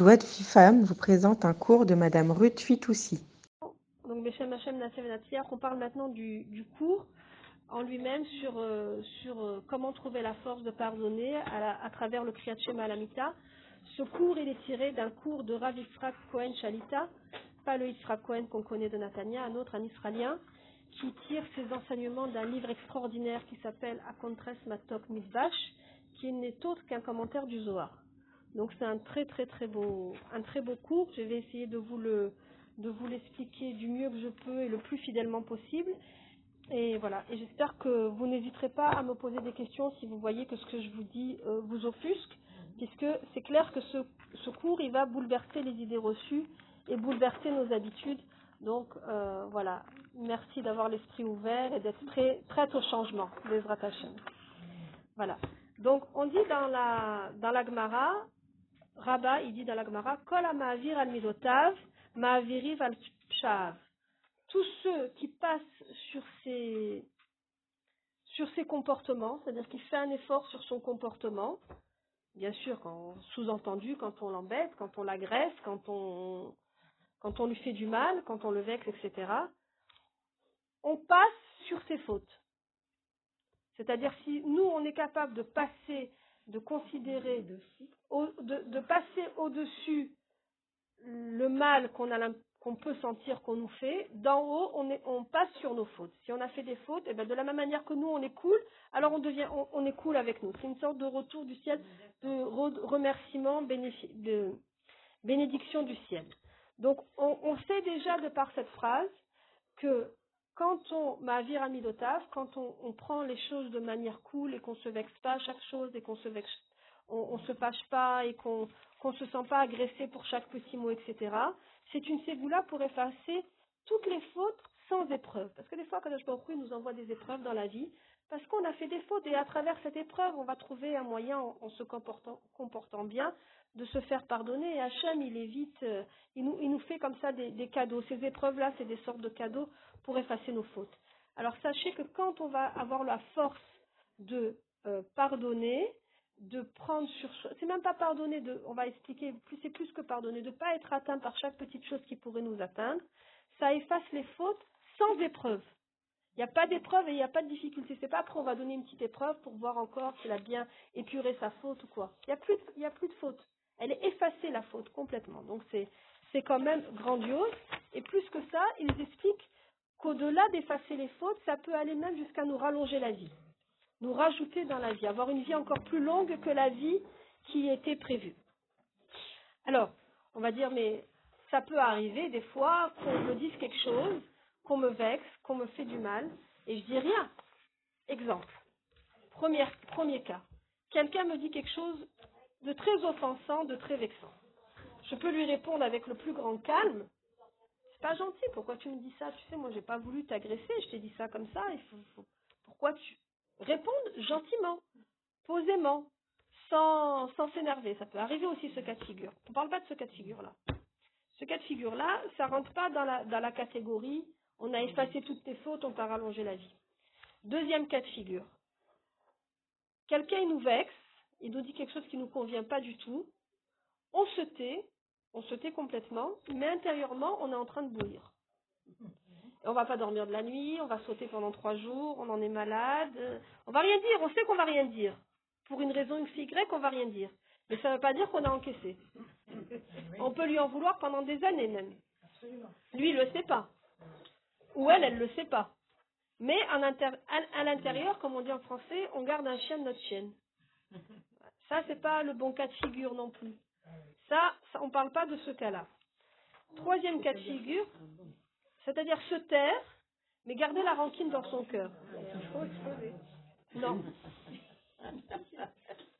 Vie femme vous présente un cours de Madame Ruth Fitoussi. Donc, on parle maintenant du, du cours en lui-même sur, euh, sur euh, comment trouver la force de pardonner à, à travers le Kriyat Shema Alamita. Ce cours, il est tiré d'un cours de Rav Yitzhak Cohen Shalita, pas le Yitzhak Cohen qu'on connaît de Natania, un autre, un Israélien, qui tire ses enseignements d'un livre extraordinaire qui s'appelle Akontres Matok Midvash, qui n'est autre qu'un commentaire du Zohar. Donc c'est un très très très beau, un très beau cours. Je vais essayer de vous le, de vous l'expliquer du mieux que je peux et le plus fidèlement possible. Et voilà. Et j'espère que vous n'hésiterez pas à me poser des questions si vous voyez que ce que je vous dis euh, vous offusque, puisque c'est clair que ce, ce cours il va bouleverser les idées reçues et bouleverser nos habitudes. Donc euh, voilà. Merci d'avoir l'esprit ouvert et d'être prête au changement. Hashem. Voilà. Donc on dit dans la dans la Gemara, Rabat, il dit dans la Gemara, ma'avir al midotav, ma'aviriv al pshav. Tous ceux qui passent sur ses comportements, c'est-à-dire qu'il fait un effort sur son comportement, bien sûr, sous-entendu, quand on l'embête, quand on l'agresse, quand on, quand on lui fait du mal, quand on le vexe, etc., on passe sur ses fautes. C'est-à-dire si nous, on est capable de passer, de considérer, de, de passer au-dessus le mal qu'on a qu'on peut sentir qu'on nous fait, d'en haut, on, est, on passe sur nos fautes. Si on a fait des fautes, et ben de la même manière que nous, on est cool, alors on, devient, on, on est cool avec nous. C'est une sorte de retour du ciel, de re- remerciement, de bénédiction du ciel. Donc, on, on sait déjà de par cette phrase que quand on ma'avir amidotav, quand on, prend les choses de manière cool et qu'on se vexe pas à chaque chose et qu'on se vexe, on, on se pâche pas et qu'on qu'on se sent pas agressé pour chaque petit mot, etc. C'est une ségoula pour effacer toutes les fautes sans épreuve. Parce que des fois, Kadosh Baruch Hu, nous envoie des épreuves dans la vie parce qu'on a fait des fautes et à travers cette épreuve, on va trouver un moyen, en, se comportant, comportant bien, de se faire pardonner. Et Hachem, il évite, euh, il, nous, il nous fait comme ça des, des cadeaux. Ces épreuves-là, c'est des sortes de cadeaux pour effacer nos fautes. Alors sachez que quand on va avoir la force de euh, pardonner, de prendre sur c'est même pas pardonner, de, on va expliquer, c'est plus que pardonner, de ne pas être atteint par chaque petite chose qui pourrait nous atteindre, ça efface les fautes sans épreuve. Il n'y a pas d'épreuve et il n'y a pas de difficulté. C'est pas après on va donner une petite épreuve pour voir encore s'il a bien épuré sa faute ou quoi. Il n'y a a plus de faute. Elle est effacée la faute complètement. Donc c'est quand même grandiose. Et plus que ça, ils expliquent qu'au-delà d'effacer les fautes, ça peut aller même jusqu'à nous rallonger la vie, nous rajouter dans la vie, avoir une vie encore plus longue que la vie qui était prévue. Alors, on va dire, mais ça peut arriver des fois qu'on me dise quelque chose, qu'on me vexe, qu'on me fait du mal, et je dis rien. Exemple. Premier, premier cas. Quelqu'un me dit quelque chose de très offensant, de très vexant. Je peux lui répondre avec le plus grand calme. Pas gentil, pourquoi tu me dis ça? Tu sais, moi j'ai pas voulu t'agresser, je t'ai dit ça comme ça, il faut, pourquoi tu réponds gentiment, posément, sans, s'énerver? Ça peut arriver aussi ce cas de figure. On parle pas de ce cas de figure-là. Ce cas de figure-là, ça rentre pas dans la, catégorie on a effacé toutes tes fautes, on t'a rallongé la vie. Deuxième cas de figure. Quelqu'un nous vexe, il nous dit quelque chose qui ne nous convient pas du tout. On se tait, on se tait complètement, mais intérieurement, on est en train de bouillir. Et on va pas dormir de la nuit, on va sauter pendant trois jours, on en est malade, euh, on va rien dire, on sait qu'on va rien dire. Pour une raison X, Y, on va rien dire. Mais ça ne veut pas dire qu'on a encaissé. On peut lui en vouloir pendant des années même. Lui, il le sait pas. Ou elle, elle le sait pas. Mais à l'intérieur, comme on dit en français, on garde un chien de notre chienne. Ça, c'est pas le bon cas de figure non plus. Ça, ça on parle pas de ce cas-là. Troisième cas de figure, c'est-à-dire se taire, mais garder la rancune dans son cœur. Non.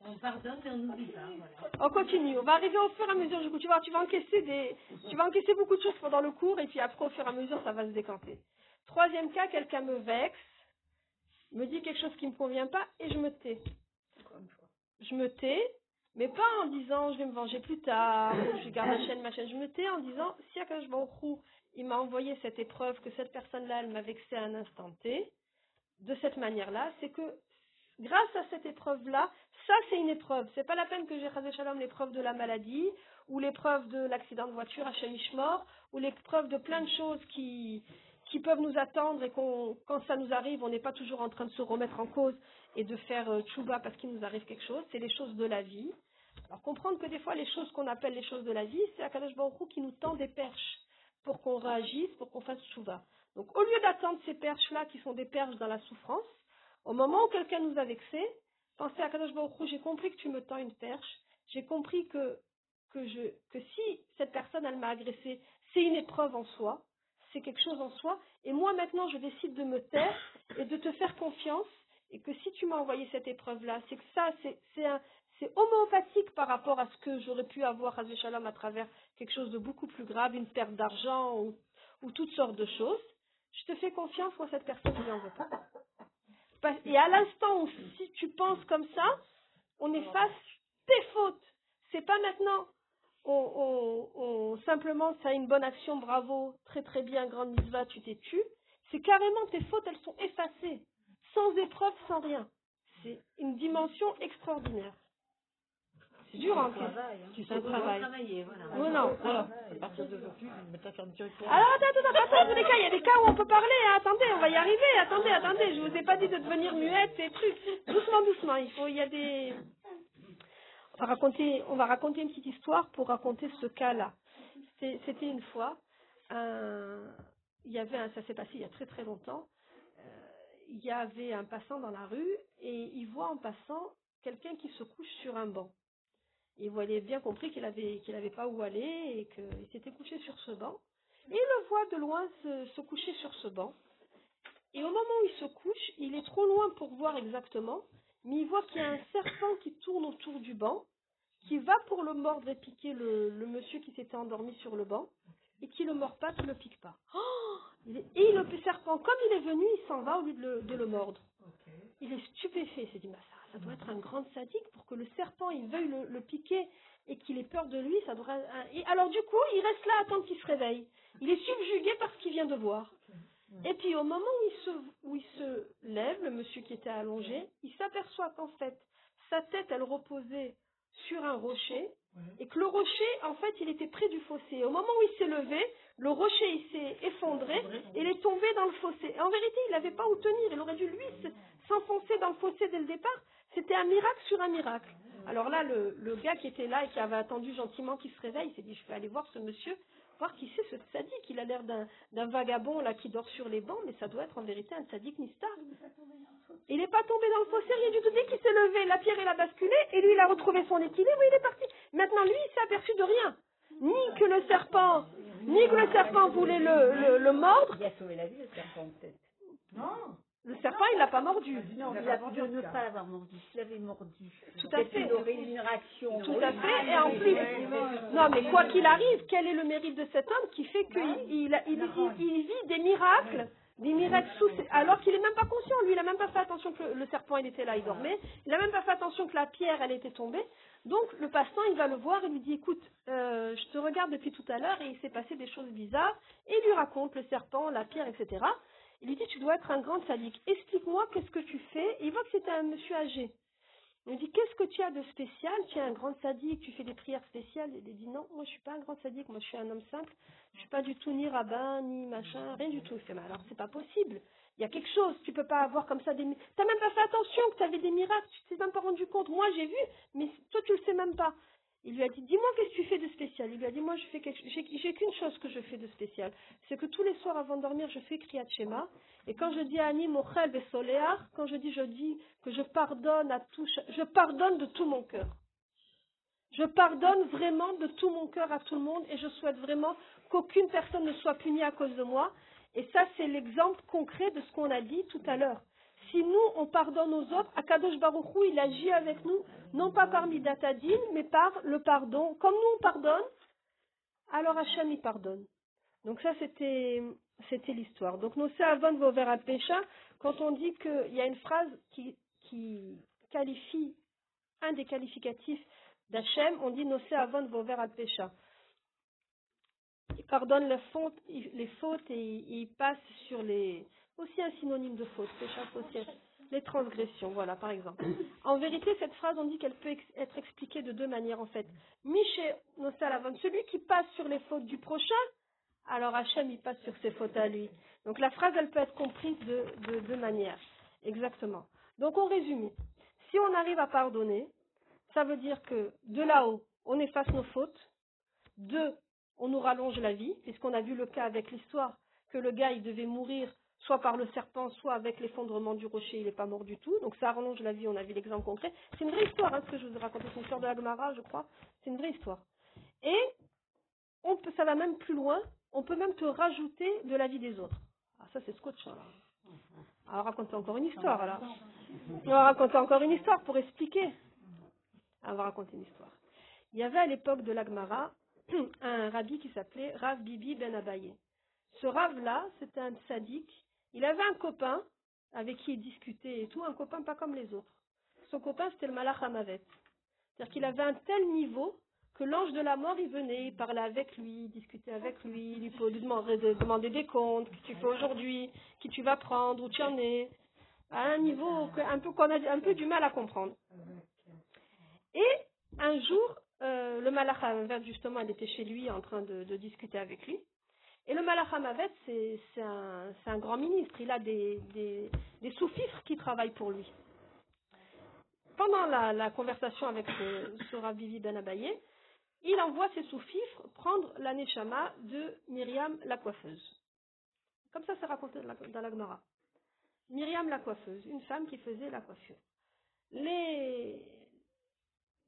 On pardonne et on n'oublie pas. Voilà. On continue. On va arriver au fur et à mesure. Du coup, tu vas, tu vas encaisser des, tu vas encaisser beaucoup de choses pendant le cours et puis après, au fur et à mesure, ça va se décanter. Troisième cas, quelqu'un me vexe, me dit quelque chose qui me convient pas et je me tais. Je me tais, mais pas en disant je vais me venger plus tard, je garde la chaîne, ma chaîne. Je me tais en disant si Akash Baruch il m'a envoyé cette épreuve, que cette personne-là, elle m'a vexé à un instant T, de cette manière-là, c'est que grâce à cette épreuve-là, ça c'est une épreuve. C'est pas la peine que j'ai Chazé Shalom l'épreuve de la maladie, ou l'épreuve de l'accident de voiture à Shemishmor, ou l'épreuve de plein de choses qui, qui peuvent nous attendre et quand ça nous arrive, on n'est pas toujours en train de se remettre en cause et de faire euh, tchouba parce qu'il nous arrive quelque chose. C'est les choses de la vie. Alors comprendre que des fois les choses qu'on appelle les choses de la vie, c'est Akadosh Baruch qui nous tend des perches pour qu'on réagisse, pour qu'on fasse tchouba. Donc au lieu d'attendre ces perches-là qui sont des perches dans la souffrance, au moment où quelqu'un nous a vexés, pensez à Kadosh j'ai compris que tu me tends une perche, j'ai compris que, que si cette personne elle m'a agressé, c'est une épreuve en soi, c'est quelque chose en soi, et moi maintenant je décide de me taire et de te faire confiance, et que si tu m'as envoyé cette épreuve-là, c'est que ça, c'est, homéopathique par rapport à ce que j'aurais pu avoir, à Shalom, à travers quelque chose de beaucoup plus grave, une perte d'argent ou, ou toutes sortes de choses. Je te fais confiance, moi cette personne, je ne en veux pas. Et à l'instant où si tu penses comme ça, on efface tes fautes. C'est pas maintenant, on, on- on- simplement, ça a une bonne action, bravo, très très bien, grande mitzvah, tu t'es tu. C'est carrément tes fautes, elles sont effacées, sans épreuve, sans rien. C'est une dimension extraordinaire. C'est dur, hein, travail, hein. c'est un travail. Travailler, voilà. Oui, non, alors. À partir d'aujourd'hui, je vais mettre. Alors, attends, attends, attends, attends, les cas, il y a des cas où on peut parler, hein. attendez, on va y arriver, attendez, attendez, je vous ai pas dit de devenir muette et trucs. Doucement, doucement, il faut, il y a des... On va raconter, une petite histoire pour raconter ce cas-là. C'était une fois, il y avait un, ça s'est passé il y a très très longtemps, euh, il y avait un passant dans la rue et il voit en passant quelqu'un qui se couche sur un banc. Et il avait bien compris qu'il avait qu'il avait pas où aller et qu'il s'était couché sur ce banc. Il le voit de loin se coucher sur ce banc. Et au moment où il se couche, il est trop loin pour voir exactement, mais il voit qu'il y a un serpent qui tourne autour du banc, qui va pour le mordre et piquer le, le monsieur qui s'était endormi sur le banc, et qui le mord pas, qui le pique pas. Oh Il est- et le serpent, comme il est venu, il s'en va au lieu de le, de le mordre. Il est stupéfait, il s'est dit, bah, ça, ça doit être un grand sadique pour que le serpent il veuille le, le piquer et qu'il ait peur de lui, ça un- Et alors du coup, il reste là à attendre qu'il se réveille. Il est subjugué par ce qu'il vient de voir. Et puis au moment où il se, où il se lève, le monsieur qui était allongé, il s'aperçoit qu'en fait, sa tête, elle reposait sur un rocher, et que le rocher, en fait, il était près du fossé. Et au moment où il s'est levé, le rocher, il s'est effondré, et il est tombé dans le fossé. Et en vérité, il n'avait pas où tenir, il aurait dû, lui, se- s'enfoncer dans le fossé dès le départ. C'était un miracle sur un miracle. Alors là, le, le gars qui était là et qui avait attendu gentiment qu'il se réveille, il s'est dit, je vais aller voir ce monsieur, voir qui c'est ce sadique. Il a l'air d'un vagabond là qui dort sur les bancs, mais ça doit être en vérité un sadique Nistar. Il n'est pas tombé dans le fossé, rien du tout. Dès qu'il s'est levé, la pierre, il a basculé, et lui, il a retrouvé son équilibre, il est parti. Maintenant, lui, il s'est aperçu de rien. Ni que le serpent, ni que le serpent voulait le, le, le mordre. Il a sauvé la vie, le serpent, peut-être. Non Le serpent, il l'a pas mordu. Non, il a pu ne pas l'avoir mordu. S'il avait mordu. Tout à peut-être fait. qu'il aurait une réaction. Tout à fait, et en plus, non mais quoi qu'il arrive, quel est le mérite de cet homme qui fait qu'il il, il, il- il vit des miracles, des miracles sous, alors qu'il est même pas conscient, lui il a même pas fait attention que le, le serpent il était là, il dormait, il a même pas fait attention que la pierre elle était tombée, donc le passant il va le voir et lui dit écoute, euh, je te regarde depuis tout à l'heure et il s'est passé des choses bizarres, et il lui raconte le serpent, la pierre, etc. Il lui dit tu dois être un grand sadique, explique-moi qu'est-ce que tu fais, il voit que c'était un monsieur âgé. Il me dit, qu'est-ce que tu as de spécial? Tu es un grand sadique, tu fais des prières spéciales. Il lui dit, non, moi je suis pas un grand sadique, moi je suis un homme simple. Je suis pas du tout ni rabbin, ni machin, rien du tout. Il fait, mais alors c'est pas possible. Il y a quelque chose, tu peux pas avoir comme ça des... T'as même pas fait attention que tu avais des miracles, tu t'es même pas rendu compte. Moi j'ai vu, mais toi tu le sais même pas. Il lui a dit, dis-moi qu'est-ce que tu fais de spécial. Il lui a dit, moi je fais quelque... j'ai qu'une chose que je fais de spécial. C'est que tous les soirs avant de dormir, je fais Kriyat Shema. Et quand je dis à Annie, Mochel et Soléar, quand je dis, je dis que je pardonne à tout, je pardonne de tout mon cœur. Je pardonne vraiment de tout mon cœur à tout le monde et je souhaite vraiment qu'aucune personne ne soit punie à cause de moi. Et ça, c'est l'exemple concret de ce qu'on a dit tout à l'heure. Si nous, on pardonne aux autres, Akadosh Baruch Hu, il agit avec nous, non pas par Midatadin, mais par le pardon. Comme nous, on pardonne, alors Hachem, il pardonne. Donc ça, c'était, c'était l'histoire. Donc, nos avon vos vers pécha, quand on dit qu'il y a une phrase qui, qualifie un des qualificatifs d'Hachem, on dit nos avon vos vers pécha. Il pardonne les fautes, et il passe sur les, aussi un synonyme de faute, aussi. les transgressions, voilà, par exemple. En vérité, cette phrase, on dit qu'elle peut ex- être expliquée de deux manières, en fait. Miché Nosalavon, celui qui passe sur les fautes du prochain, alors Hachem, il passe sur ses fautes à lui. Donc la phrase, elle peut être comprise de de deux manières. Exactement. Donc on résume. Si on arrive à pardonner, ça veut dire que de là-haut, on efface nos fautes. Deux, on nous rallonge la vie, puisqu'on a vu le cas avec l'histoire que le gars, il devait mourir soit par le serpent, soit avec l'effondrement du rocher, il n'est pas mort du tout. Donc ça rallonge la vie, on a vu l'exemple concret. C'est une vraie histoire, hein, ce que je vous ai raconté. C'est une histoire de Agmara, je crois. C'est une vraie histoire. Et on peut, ça va même plus loin. On peut même te rajouter de la vie des autres. Ah, ça, c'est scotch. Alors, alors raconter encore une histoire, alors. On va raconter encore une histoire pour expliquer. Ah, On va raconter une histoire. Il y avait à l'époque de l'Agmara un rabbi qui s'appelait Rav Bibi Ben Abaye. Ce Rav-là, c'était un sadique. Il avait un copain avec qui il discutait et tout, un copain pas comme les autres. Son copain, c'était le Malach Hamavet. C'est-à-dire qu'il avait un tel niveau que l'ange de la mort, il venait, il parlait avec lui, discutait avec lui, il lui demander, de- demander des comptes, que tu fais aujourd'hui, qui tu vas prendre, où tu en es, à un niveau un peu qu'on a un peu du mal à comprendre. Et un jour, euh, le Malach justement, il était chez lui en train de discuter avec lui. Et le Malach Hamavet, c'est un, grand ministre. Il a des, des, sous-fifres qui travaillent pour lui. Pendant la, conversation avec ce, ce Rav Bibi Ben il envoie ses sous-fifres prendre la Neshama de Myriam la coiffeuse. Comme ça, c'est raconté dans la, Gemara. Myriam la coiffeuse, une femme qui faisait la coiffure. Les,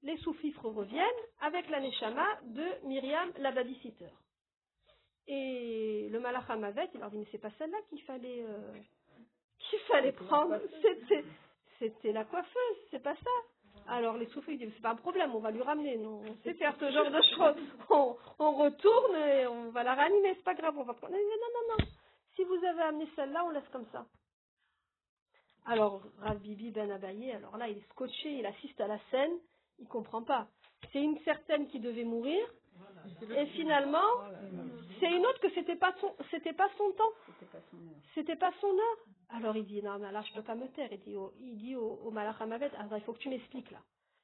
les sous-fifres reviennent avec la Neshama de Myriam la babysitter. Et le Malach Hamavet, il leur dit, mais c'est pas celle-là qu'il fallait, euh, qu'il fallait prendre. C'était, la coiffeuse, c'est pas ça. Alors les sous-fifres disent, c'est pas un problème, on va lui ramener. Non, on sait faire ce genre de choses. On, on retourne et on va la ranimer, c'est pas grave, on va prendre. Non, non, non, non. Si vous avez amené celle-là, on laisse comme ça. Alors, Rav Bibi Ben Abaye, alors là, il est scotché, il assiste à la scène, il comprend pas. C'est une certaine qui devait mourir, et finalement, c'est une autre que c'était pas son, c'était pas son temps, C'était pas son heure. c'était pas son heure. Alors il dit non, mais là je peux pas me taire. Il dit au, il dit au, au Malach Hamavet, ah, il faut que tu m'expliques là.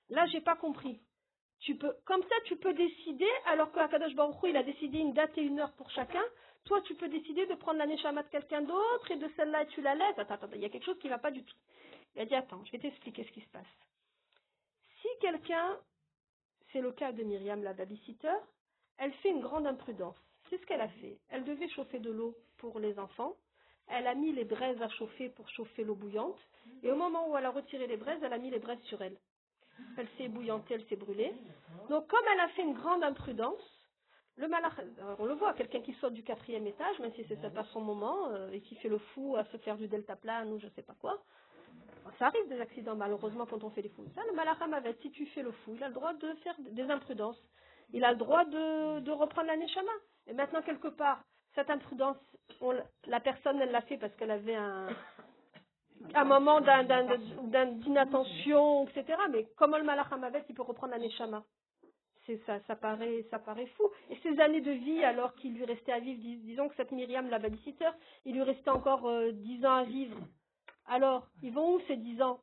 Là j'ai pas compris. Tu peux, comme ça tu peux décider, alors qu'Akadosh Baruch Hu, il a décidé une date et une heure pour chacun. Toi tu peux décider de prendre la neshama de quelqu'un d'autre et de celle-là et tu la laisses. Attends, attends, il y a quelque chose qui va pas du tout. Il a dit attends, je vais t'expliquer ce qui se passe. Si quelqu'un, c'est le cas de Myriam la babysitter, elle fait une grande imprudence. C'est ce qu'elle a fait? Elle devait chauffer de l'eau pour les enfants. Elle a mis les braises à chauffer pour chauffer l'eau bouillante. Et au moment où elle a retiré les braises, elle a mis les braises sur elle. Elle s'est bouillantée, elle s'est brûlée. Donc comme elle a fait une grande imprudence, le malach, alors, on le voit, quelqu'un qui saute du quatrième étage, même si c'est pas son moment, euh, et qui fait le fou à se faire du deltaplane ou je sais pas quoi. Ça arrive des accidents malheureusement quand on fait des fous. Ça, le malacham avait, si tu fais le fou, il a le droit de faire des imprudences. Il a le droit de, de reprendre la neshama. Et maintenant, quelque part, cette imprudence, on la personne, elle l'a fait parce qu'elle avait un, un moment d'inattention, etc. Mais comme le malacham avait, il peut reprendre neshama. C'est ça, ça paraît, ça paraît fou. Et ces années de vie, alors qu'il lui restait à vivre, dis- disons que cette Myriam, la babysitter, il lui restait encore euh, 10 ans à vivre. Alors, ils vont où ces 10 ans?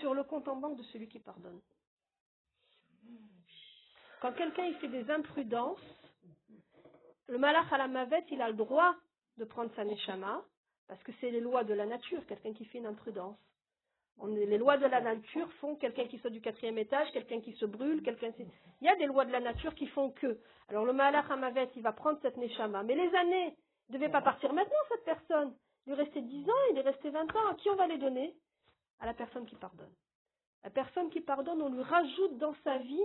Sur le compte en banque de celui qui pardonne. Quand quelqu'un il fait des imprudences, le malach à la mavette, il a le droit de prendre sa neshama, parce que c'est les lois de la nature, quelqu'un qui fait une imprudence. Est- les lois de la nature font quelqu'un qui saute du quatrième étage, quelqu'un qui se brûle, quelqu'un. Il y a des lois de la nature qui font que. Alors le malach Hamavet, il va prendre cette neshama. Mais les années ne devaient pas partir maintenant, cette personne. Il lui restait 10 ans, il est resté 20 ans. À qui on va les donner? À la personne qui pardonne. La personne qui pardonne, on lui rajoute dans sa vie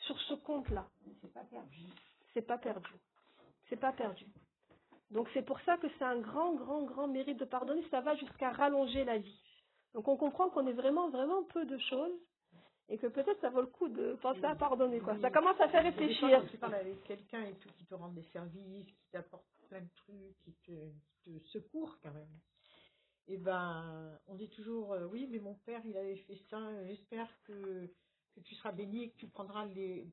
sur ce compte-là. C'est pas perdu. C'est pas perdu. C'est pas perdu. Donc c'est pour ça que c'est un grand, grand, grand mérite de pardonner. Ça va jusqu'à rallonger la vie. Donc on comprend qu'on est vraiment, vraiment peu de choses et que peut-être ça vaut le coup de penser à pardonner. Quoi. Ça commence à faire réfléchir. quand tu parles avec quelqu'un et tout, qui te rend des services, qui t'apporte plein de trucs, qui te, qui te secourt quand même. Et ben, on dit toujours, euh, oui, mais mon père, il avait fait ça, j'espère que, que tu seras béni et que tu prendras les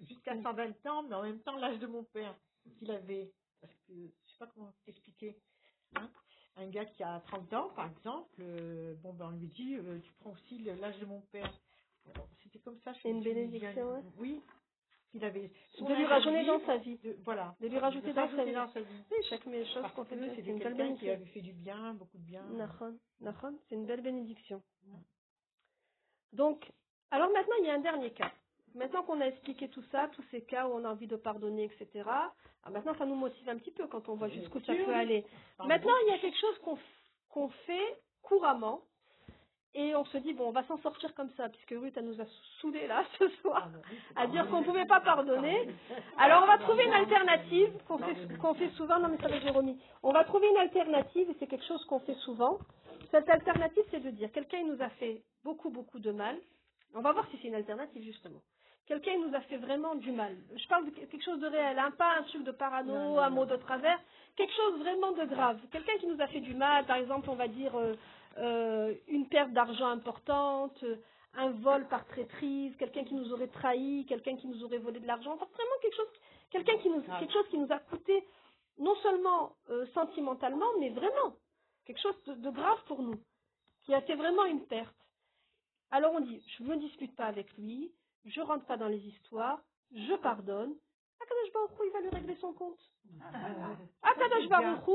jusqu'à 120 ans, mais en même temps l'âge de mon père qu'il avait. Parce que, je sais pas comment t'expliquer. hein. un gars qui a 30 ans, par exemple, euh, bon, ben, on lui dit, euh, tu prends aussi l'âge de mon père. Bon, C'était comme ça. C'est une bénédiction. Oui. Il avait son De lui lui, dans sa vie. de- voilà. De lui rajouter dans sa vie. dans sa vie. Oui, chaque chose qu'on fait, c'est une belle quelqu'un qui bénédiction. avait fait du bien, beaucoup de bien. C'est une belle bénédiction. Donc, alors maintenant, il y a un dernier cas. Maintenant qu'on a expliqué tout ça, tous ces cas où on a envie de pardonner, etc., ah, maintenant, ça nous motive un petit peu quand on voit jusqu'où ça peut aller. Maintenant, il y a quelque chose qu'on fait couramment, et on se dit, bon, on va s'en sortir comme ça, puisque Ruth, elle nous a saoulés là, ce soir, à dire qu'on ne pouvait pas pardonner. Alors, on va trouver une alternative qu'on fait, qu'on fait souvent. Non, mais ça va, Jérôme. On va trouver une alternative, et c'est quelque chose qu'on fait souvent. Cette alternative, c'est de dire, quelqu'un il nous a fait beaucoup, beaucoup de mal. On va voir si c'est une alternative, justement. Quelqu'un nous a fait vraiment du mal. Je parle de quelque chose de réel, hein, pas un truc de parano, un mot de travers, quelque chose vraiment de grave. Quelqu'un qui nous a fait du mal, par exemple, on va dire euh, euh, une perte d'argent importante, euh, un vol par traîtrise, quelqu'un qui nous aurait trahi, quelqu'un qui nous aurait volé de l'argent, enfin, vraiment quelque chose, quelqu'un qui nous, quelque chose qui nous a coûté non seulement euh, sentimentalement, mais vraiment quelque chose de, de grave pour nous, qui a fait vraiment une perte. Alors on dit, je ne me dispute pas avec lui, je rentre pas dans les histoires, je pardonne. Akadosh Baruch Hu, il va lui régler son compte. Akadosh Baruch Hu,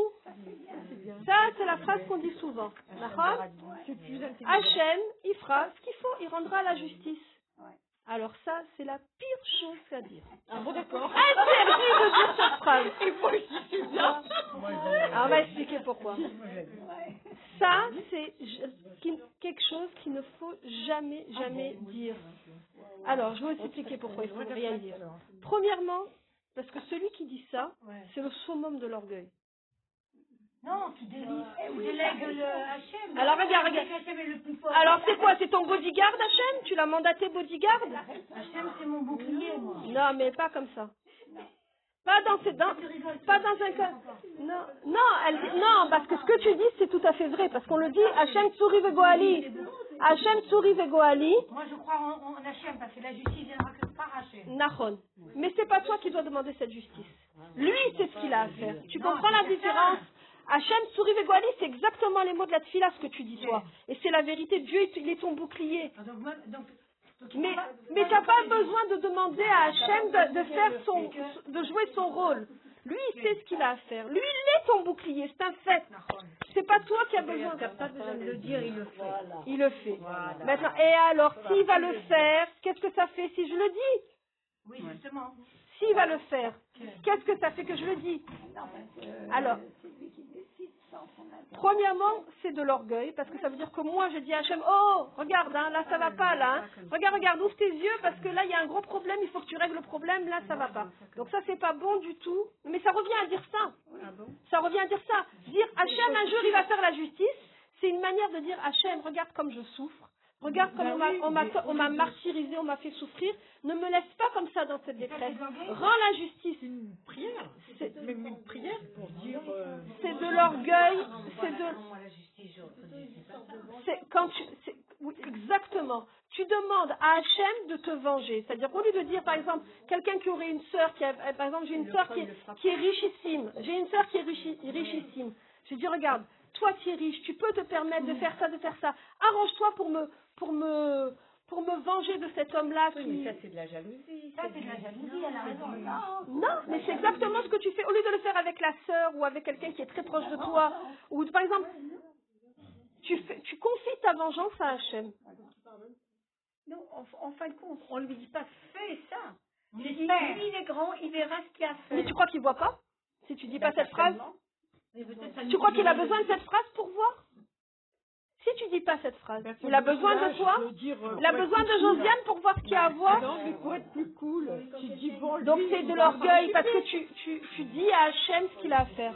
ça c'est la phrase qu'on dit souvent. Hachem, il fera ce qu'il faut, il rendra la justice. Alors ça, c'est la pire chose à dire. Ah bon, d'accord. Interdit de dire cette phrase. Et moi, je suis bien. Alors, on va expliquer pourquoi. Ça, c'est quelque chose qu'il ne faut jamais, jamais dire. Alors, je vais vous expliquer pourquoi il faut rien dire. Premièrement, parce que celui qui dit ça, c'est le summum de l'orgueil. Non, tu délègues, tu délègues le Hachem. Alors, regarde, regarde. Hachem est le plus fort. Alors, c'est quoi C'est ton bodyguard, Hachem Tu l'as mandaté bodyguard? Hachem, c'est mon bouclier, moi. Non, mais pas comme ça. Pas dans, pas dans un cas. Non, non, elle dit- non, parce que ce que tu dis, c'est tout à fait vrai. Parce qu'on le dit, Hachem Tsuri Vegoali. Hachem Tsuri Vegoali. Moi, je crois en, en Hachem, parce que la justice viendra que par Hachem. Nahon. Mais c'est pas toi qui dois demander cette justice. Lui, c'est ce qu'il a à faire. Tu comprends la différence? Hachem, Vegoali, c'est exactement les mots de la tefila, ce que tu dis, toi. Et c'est la vérité. Dieu, il est ton bouclier. Ah, Donc, moi- donc, donc, il Mais, mais tu n'as pas besoin de demander à Hachem de, de faire son, de jouer son rôle. Lui, il sait ce qu'il a à faire. Lui, il est ton bouclier, c'est un fait. C'est pas toi qui as besoin. pas besoin de le dire, il le fait. Il le fait. Maintenant, et alors, s'il va le faire, qu'est-ce que ça fait si je le dis? Oui, justement. S'il va le faire, qu'est-ce que ça fait que je le dis? Alors, premièrement, c'est de l'orgueil, parce que ça veut dire que moi, je dis à Hachem, oh, regarde, hein, là, ça va pas, là. hein. Regarde, regarde, ouvre tes yeux, parce que là, il y a un gros problème, il faut que tu règles le problème, là, ça va pas. Donc ça, c'est pas bon du tout. Mais ça revient à dire ça. Ça revient à dire ça. Dire, Hachem, un jour, il va faire la justice, c'est une manière de dire, Hachem, regarde comme je souffre. Regarde comme on m'a- on m'a on m'a martyrisé, on m'a fait souffrir. Ne me laisse pas comme ça dans cette détresse. Rends la justice. C'est une prière. C'est même une prière pour dire. euh, C'est de l'orgueil, c'est de, Moi, la justice, je reconnais, c'est c'est quand tu, oui, exactement. Tu demandes à Hachem de te venger. C'est-à-dire, au lieu de dire, par exemple, quelqu'un qui aurait une sœur qui a, euh, par exemple, j'ai une sœur qui, est- qui est richissime. J'ai une sœur qui est richi- richissime. Je dis, regarde, toi qui es riche, tu peux te permettre de faire ça, de faire ça. Arrange-toi pour me, pour me, pour me venger de cet homme-là qui, c'est de la jalousie. Ça, c'est de la jalousie, elle a raison. Non. Non, mais c'est exactement ce que tu fais. Au lieu de le faire avec la sœur ou avec quelqu'un qui est très proche de toi, ou par exemple, tu, fais, tu confies ta vengeance à Hachem. Non, en, en fin de compte, on lui dit pas fais ça. Il dit, lui, il est grand, il verra ce qu'il a fait. Mais tu crois qu'il voit pas? Si tu dis pas cette phrase, Mais ça tu crois qu'il a besoin de cette phrase pour voir? Si tu dis pas cette phrase, il a besoin de toi Il a besoin de Josiane pour voir ce qu'il y a à voir Non, mais pour être plus cool, tu dis bon, Donc c'est de l'orgueil parce que tu, tu, tu dis à Hachem ce qu'il a à faire.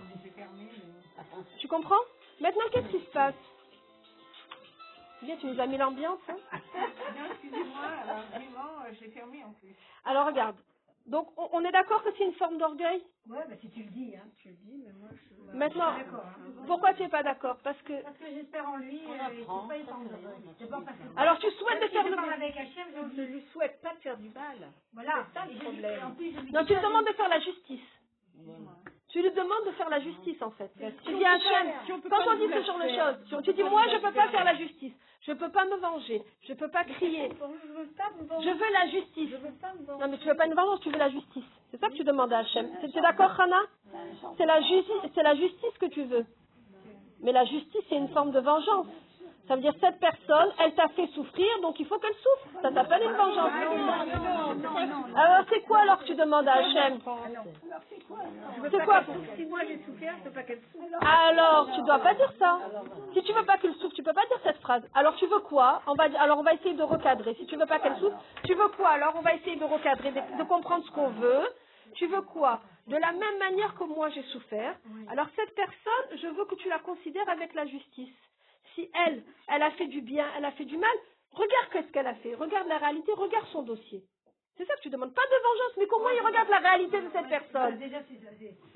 Tu comprends? Maintenant, qu'est-ce qui se passe? Bien, tu nous as mis l'ambiance. hein Non, excusez-moi, vraiment, euh, je l'ai fermé en plus. Alors regarde. Donc on, on est d'accord que c'est une forme d'orgueil? Ouais, bah si tu le dis, hein. Tu le dis, mais moi, je... Maintenant, D'accord. hein. pourquoi tu n'es pas d'accord? Parce que. Parce que j'espère en lui, euh, il faut pas parce que. Alors tu souhaites de faire je le bien. avec Hachem, je Je lui souhaite pas de faire du mal. Voilà, C'est ça le problème. en plus, je lui Non, tu pas te demandes de faire la justice. Tu lui demandes de faire la justice en fait. Tu dis à Hachem, si quand on dit ce genre de choses, tu dis moi je la peux pas faire. la justice, je peux pas me venger, je peux pas crier, Je veux pas me venger. je veux la justice. Je veux pas me venger. Non mais tu veux pas une vengeance, tu veux la justice. C'est ça que tu demandes à Hachem. Tu es d'accord Hana C'est la justice, c'est la justice que tu veux. Mais la justice c'est une forme de vengeance. Ça veut dire cette personne, elle t'a fait souffrir, donc il faut qu'elle souffre. Ça s'appelle une vengeance. Alors c'est quoi alors que tu demandes à Hachem C'est quoi Si moi j'ai souffert, c'est pas qu'elle souffre. Alors, tu dois pas dire ça. Si tu veux pas qu'elle souffre, tu peux pas dire cette phrase. Alors, tu veux quoi on va, Alors, on va essayer de recadrer. Si tu veux pas qu'elle souffre, tu veux quoi Alors, on va essayer de recadrer, de, de comprendre ce qu'on veut. Tu veux quoi De la même manière que moi j'ai souffert. Alors, cette personne, je veux que tu la considères avec la justice. Elle, elle a fait du bien, elle a fait du mal, regarde qu'est-ce qu'elle a fait. Regarde la réalité, regarde son dossier. C'est ça que tu demandes. Pas de vengeance, mais comment il regarde la réalité de cette personne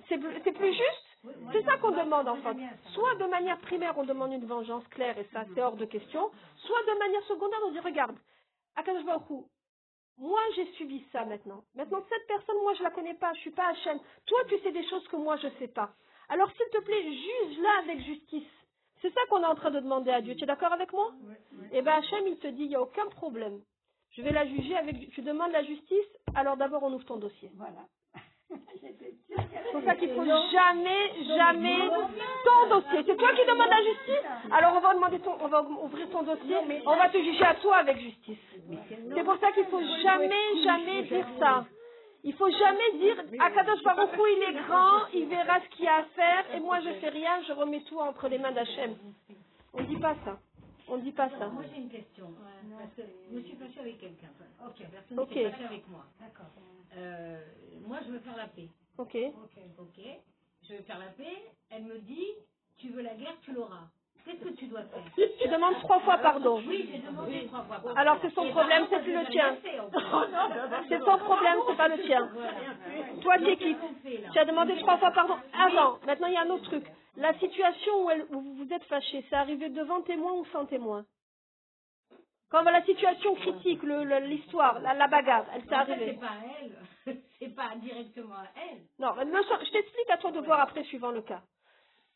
c'est plus, juste? C'est ça qu'on demande en fait. Soit de manière primaire, on demande une vengeance claire et ça, c'est hors de question. Soit de manière secondaire, on dit regarde, moi j'ai subi ça maintenant. Maintenant, cette personne, moi je la connais pas, je suis pas Hachem. Toi, tu sais des choses que moi je sais pas. Alors s'il te plaît, juge-la avec justice. C'est ça qu'on est en train de demander à Dieu. Tu es d'accord avec moi Eh bien Hachem, il te dit, il n'y a aucun problème. Je vais la juger avec... Tu demandes la justice, alors d'abord on ouvre ton dossier. Voilà. C'est pour ça qu'il faut jamais, jamais ton dossier. C'est toi qui demandes la justice. Alors on va demander ton, on va ouvrir ton dossier, on va te juger à toi avec justice. C'est pour ça qu'il faut jamais, jamais dire ça. Il faut jamais dire Akadosh Baruch Hu, il est grand, il verra ce qu'il y a à faire, et moi je fais rien, je remets tout entre les mains d'Hachem. On dit pas ça. On dit pas ça. Moi, j'ai une question. Parce que je me suis fâchée avec quelqu'un. Ok, personne Ok. ne s'est fâché avec moi. D'accord. Euh, moi, je veux faire la paix. Ok. Ok. Je veux faire la paix. Elle me dit, tu veux la guerre, tu l'auras. Qu'est-ce que tu dois faire Tu demandes trois fois pardon. Oui, j'ai demandé trois fois. pardon. Alors c'est son Et problème, par c'est plus le tien. fait, en fait. C'est son problème, c'est pas le tien. Toi, t'es qui Tu as demandé trois fois pardon. Attends, maintenant il y a un autre truc. La situation où, elle- où vous vous êtes fâché, c'est arrivé devant témoin ou sans témoin Quand la situation critique, l'histoire, la, la bagarre, elle s'est arrivée. c'est pas elle. C'est pas directement à elle. Non, je t'explique à toi de voir après suivant le cas.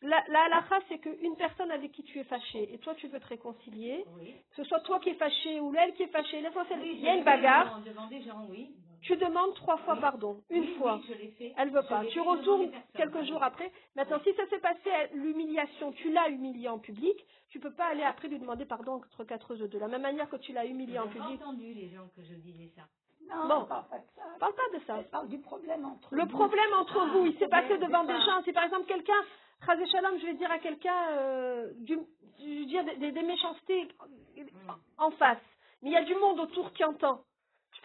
La, la halakha, c'est qu'une personne avec qui tu es fâché et toi tu veux te réconcilier, Oui. que ce soit toi qui es fâché ou elle qui est fâchée, l'essentiel, Oui, il y a une bagarre, j'ai demandé, genre, oui. tu demandes trois fois pardon, une Oui, fois. oui, je l'ai fait. Elle veut Je pas. Tu retournes quelques jours après. Maintenant, si ça s'est passé, l'humiliation, tu l'as humilié en public, tu peux pas aller après lui demander pardon entre quatre œufs. De la même manière que tu l'as humilié en J'ai pas public. entendu les gens que je disais ça. Non, Bon. on parle pas de ça. Parle pas de ça. Elle parle du problème entre Le problème entre vous, il s'est passé devant des gens. Si par exemple quelqu'un, je vais dire à quelqu'un, euh, du, dire des, des- des méchancetés en face, mais il y a du monde autour qui entend.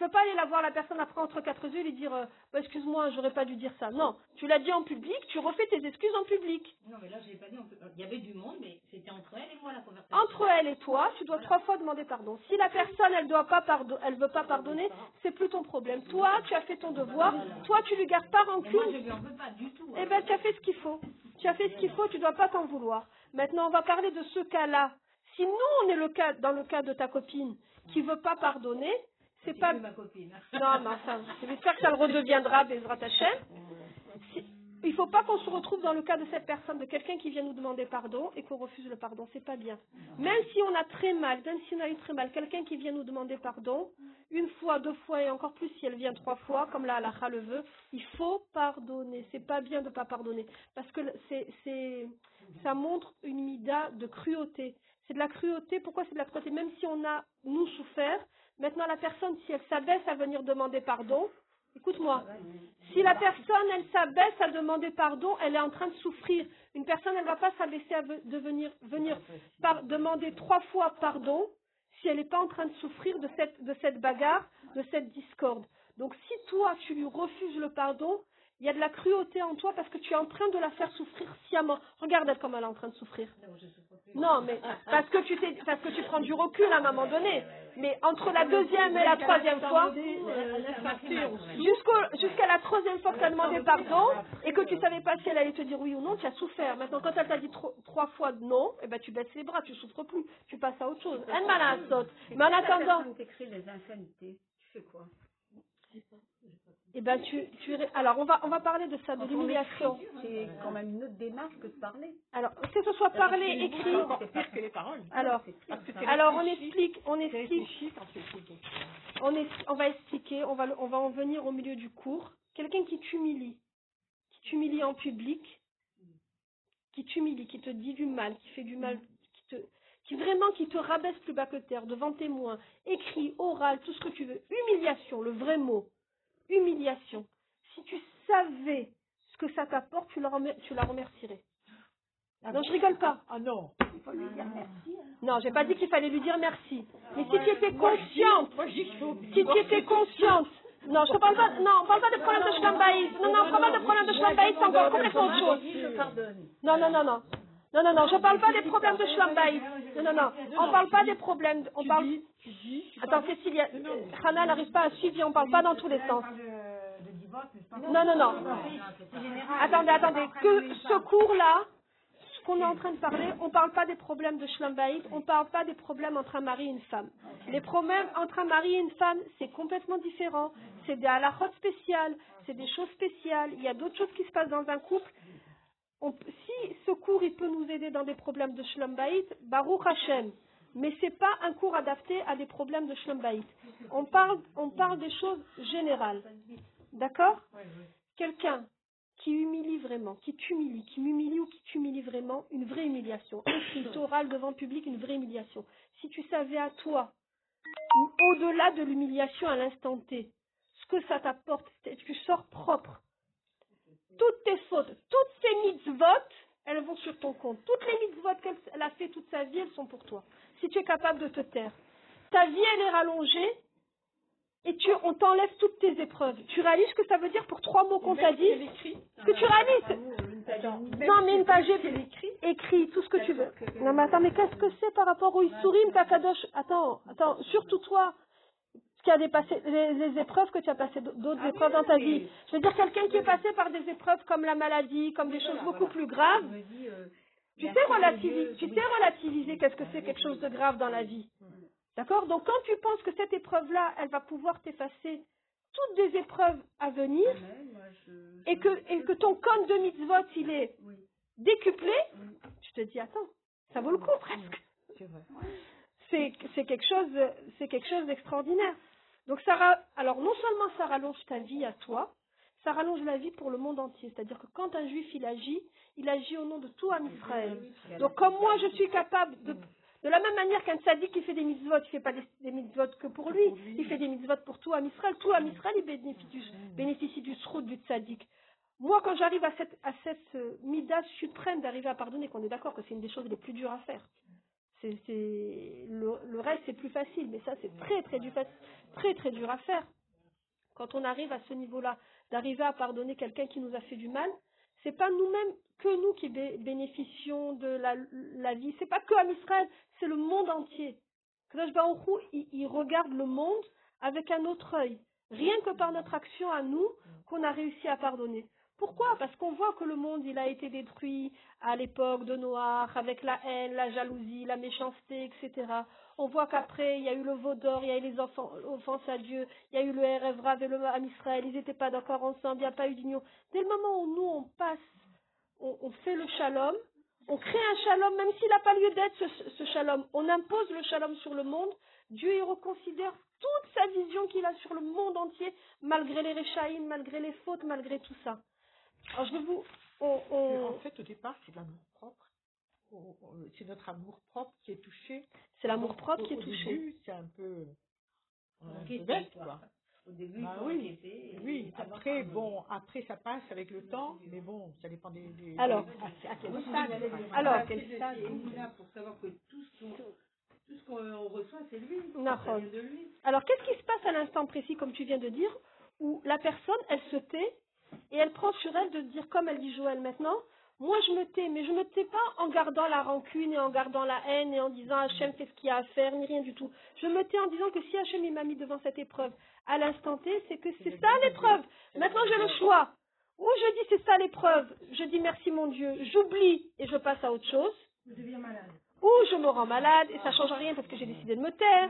Peux pas aller la voir la personne après entre quatre yeux et lui dire, euh, Bah, excuse-moi, j'aurais pas dû dire ça. Non, tu l'as dit en public, tu refais tes excuses en public. Non, mais là, je l'ai pas dit. peut- Il y avait du monde, mais c'était entre elle et moi la conversation. Entre elle et toi, tu dois trois fois demander pardon. Si la personne, elle doit pas pardon, elle veut pas pardonner, c'est plus ton problème. Toi, tu as fait ton devoir. Toi, tu lui gardes pas Et moi, rancune. je lui en veux pas du tout. Eh ben, tu as fait ce qu'il faut. Tu as fait ce qu'il faut, tu dois pas t'en vouloir. Maintenant, on va parler de ce cas-là. Si nous, on est le cas, dans le cas de ta copine qui veut pas pardonner, c'est pas... ma copine. Non, mais enfin, j'espère que ça le redeviendra, Bezrat Hashem. Si- Il faut pas qu'on se retrouve dans le cas de cette personne, de quelqu'un qui vient nous demander pardon et qu'on refuse le pardon. C'est pas bien. Même si on a très mal, même si on a eu très mal, quelqu'un qui vient nous demander pardon, une fois, deux fois et encore plus si elle vient trois fois, comme la halakha le veut, il faut pardonner. C'est pas bien de pas pardonner. Parce que le- c'est, c'est, ça montre une mida de cruauté. C'est de la cruauté. Pourquoi c'est de la cruauté? Même si on a, nous, souffert, maintenant la personne, si elle s'abaisse à venir demander pardon, écoute-moi, si la personne, elle s'abaisse à demander pardon, elle est en train de souffrir. Une personne, elle ne va pas s'abaisser à venir, demander trois fois pardon si elle n'est pas en train de souffrir de cette, de cette bagarre, de cette discorde. Donc si toi, tu lui refuses le pardon, il y a de la cruauté en toi parce que tu es en train de la faire souffrir sciemment. Regarde elle comme elle est en train de souffrir. Non, mais parce que tu t'es- parce que tu prends du recul à un moment donné. Mais entre la deuxième et la troisième fois, jusqu'au- jusqu'à la troisième fois que tu as demandé pardon et que tu savais pas si elle allait te dire oui ou non, tu as souffert. Maintenant, quand elle t'a dit tro- trois fois non, eh ben tu baisses les bras, tu souffres plus, tu passes à autre chose. Elle m'a la saute. Mais en attendant, tu fais quoi? Eh ben tu, tu alors on va on va parler de ça, de l'humiliation. C'est quand même une autre démarche que de parler. Alors que ce soit parlé, écrit. C'est encore pire que les paroles. Alors alors on explique, on explique, chose. on est, on va expliquer, on va le- on va en venir au milieu du cours. Quelqu'un qui t'humilie, qui t'humilie en public, qui t'humilie, qui te dit du mal, qui fait du mal, qui te qui vraiment qui te rabaisse plus bas que terre devant témoins, écrit, oral, tout ce que tu veux. Humiliation, le vrai mot. Humiliation. Si tu savais ce que ça t'apporte, tu la, remer- tu la remercierais. Non, je rigole pas. Ah non. Il faut lui dire merci. hein. Non, j'ai pas dit qu'il fallait lui dire merci. Mais si tu étais consciente, si tu étais consciente, non, je te parle pas, non, on parle pas de problème de schlambaïs. Non, non, on parle pas de problème de schlambaïs, c'est encore complètement autre chose. Non, non, non, non. Non, non, non, je parle pas des problèmes de schlambaïs. Non, non, non, on parle pas des problèmes, on parle... Attends, Cécilia, euh, Hannah n'arrive pas à suivre, on parle pas dans tous les sens. Non, non, non. Attendez, attendez, que ce cours-là, ce qu'on est en train de parler, on ne parle pas des problèmes de schlambaïd, on ne parle pas des problèmes entre un mari et une femme. Les problèmes entre un mari et une femme, c'est complètement différent. C'est des halakhot spéciales, c'est des choses spéciales. Il y a d'autres choses qui se passent dans un couple. On- si ce cours il peut nous aider dans des problèmes de schlambaïd, Baruch Hashem. Mais c'est pas un cours adapté à des problèmes de schlambaïd. On parle, on parle des choses générales. D'accord Quelqu'un qui humilie vraiment, qui t'humilie, qui m'humilie ou qui t'humilie vraiment, une vraie humiliation. Écrite, orale, devant le public, une vraie humiliation. Si tu savais à toi, au-delà de l'humiliation à l'instant T, ce que ça t'apporte, tu sors propre. Toutes tes fautes, toutes ces mitzvot, elles vont sur ton compte. Toutes les mitzvot qu'elle elle a fait toute sa vie, elles sont pour toi. Si tu es capable de te taire. Ta vie, elle est rallongée et tu, on t'enlève toutes tes épreuves. Tu réalises ce que ça veut dire pour trois mots qu'on t'a dit Ce que tu réalises Non, mais une page écrit, écrit, tout ce que tu veux. Non, mais attends, mais qu'est-ce que c'est par rapport au Issourim, Takadosh? Attends, attends, surtout toi, qui a dépassé les, les épreuves que tu as passées, d'autres épreuves dans ta vie. Je veux dire, quelqu'un qui est passé par des épreuves comme la maladie, comme des choses beaucoup plus graves, tu sais relativiser, tu sais relativiser qu'est-ce que c'est quelque chose de grave dans la vie. D'accord? Donc quand tu penses que cette épreuve-là, elle va pouvoir t'effacer toutes des épreuves à venir, et que, et que ton compte de mitzvot, il est décuplé, tu te dis, attends, ça vaut le coup presque. C'est vrai. C'est c'est quelque chose, c'est quelque chose d'extraordinaire. Donc ça, alors non seulement ça rallonge ta vie à toi, ça rallonge la vie pour le monde entier. C'est-à-dire que quand un juif il agit, il agit au nom de tout un Israël. Donc comme moi je suis capable de, de la même manière qu'un sadique qui fait des mitzvot, il fait pas des, des mitzvot que pour lui, il fait des mitzvot pour tout un Israël. Tout un Israël il bénéficie du, bénéficie du sroud du tzaddik. Moi, quand j'arrive à cette, à cette euh, mida suprême d'arriver à pardonner, qu'on est d'accord que c'est une des choses les plus dures à faire. Le, reste, c'est plus facile, mais ça, c'est très, très, du, très, très dur à faire. Quand on arrive à ce niveau-là, d'arriver à pardonner quelqu'un qui nous a fait du mal, c'est pas nous-mêmes que nous qui bé- bénéficions de la, vie. C'est pas que à Israël, c'est le monde entier. Kadosh il regarde le monde avec un autre œil. Rien que par notre action à nous, qu'on a réussi à pardonner. Pourquoi? Parce qu'on voit que le monde, il a été détruit à l'époque de Noir, avec la haine, la jalousie, la méchanceté, etc. On voit qu'après, il y a eu le veau d'or, il y a eu les offenses à Dieu, il y a eu le Rav et le Ham Israël, ils n'étaient pas d'accord ensemble, il n'y a pas eu d'union. Dès le moment où nous, on passe, on, fait le shalom, on crée un shalom, même s'il n'a pas lieu d'être ce, ce shalom, on impose le shalom sur le monde, Dieu il reconsidère toute sa vision qu'il a sur le monde entier, malgré les réchaïm, malgré les fautes, malgré tout ça. Alors je vais vous... on- on- En fait, au départ, c'est l'amour propre. C'est notre amour propre qui est touché. C'est l'amour propre Au- qui est au touché. début, c'est un peu, un peu bête, quoi. quoi. Au début, Bah oui, et oui. Après, bon, après ça passe avec le temps, mais bon, ça dépend des. des- Alors. des- à, à quel Oui, stade. Alors. à quel stade là pour savoir que tout ce qu'on tout ce qu'on reçoit, c'est lui. De lui. Alors, qu'est-ce qui se passe à l'instant précis, comme tu viens de dire, où la personne, elle se tait et elle prend sur elle de dire, comme elle dit Joël maintenant, moi je me tais, mais je me tais pas en gardant la rancune et en gardant la haine et en disant Hachem fait ce qu'il y a à faire, ni rien du tout. Je me tais en disant que si Hachem m'a mis devant cette épreuve à l'instant T, c'est que c'est ça l'épreuve. Maintenant j'ai le choix. Ou je dis c'est ça l'épreuve, je dis merci mon Dieu, j'oublie et je passe à autre chose. ou je me rends malade et ça change rien parce que j'ai décidé de me taire,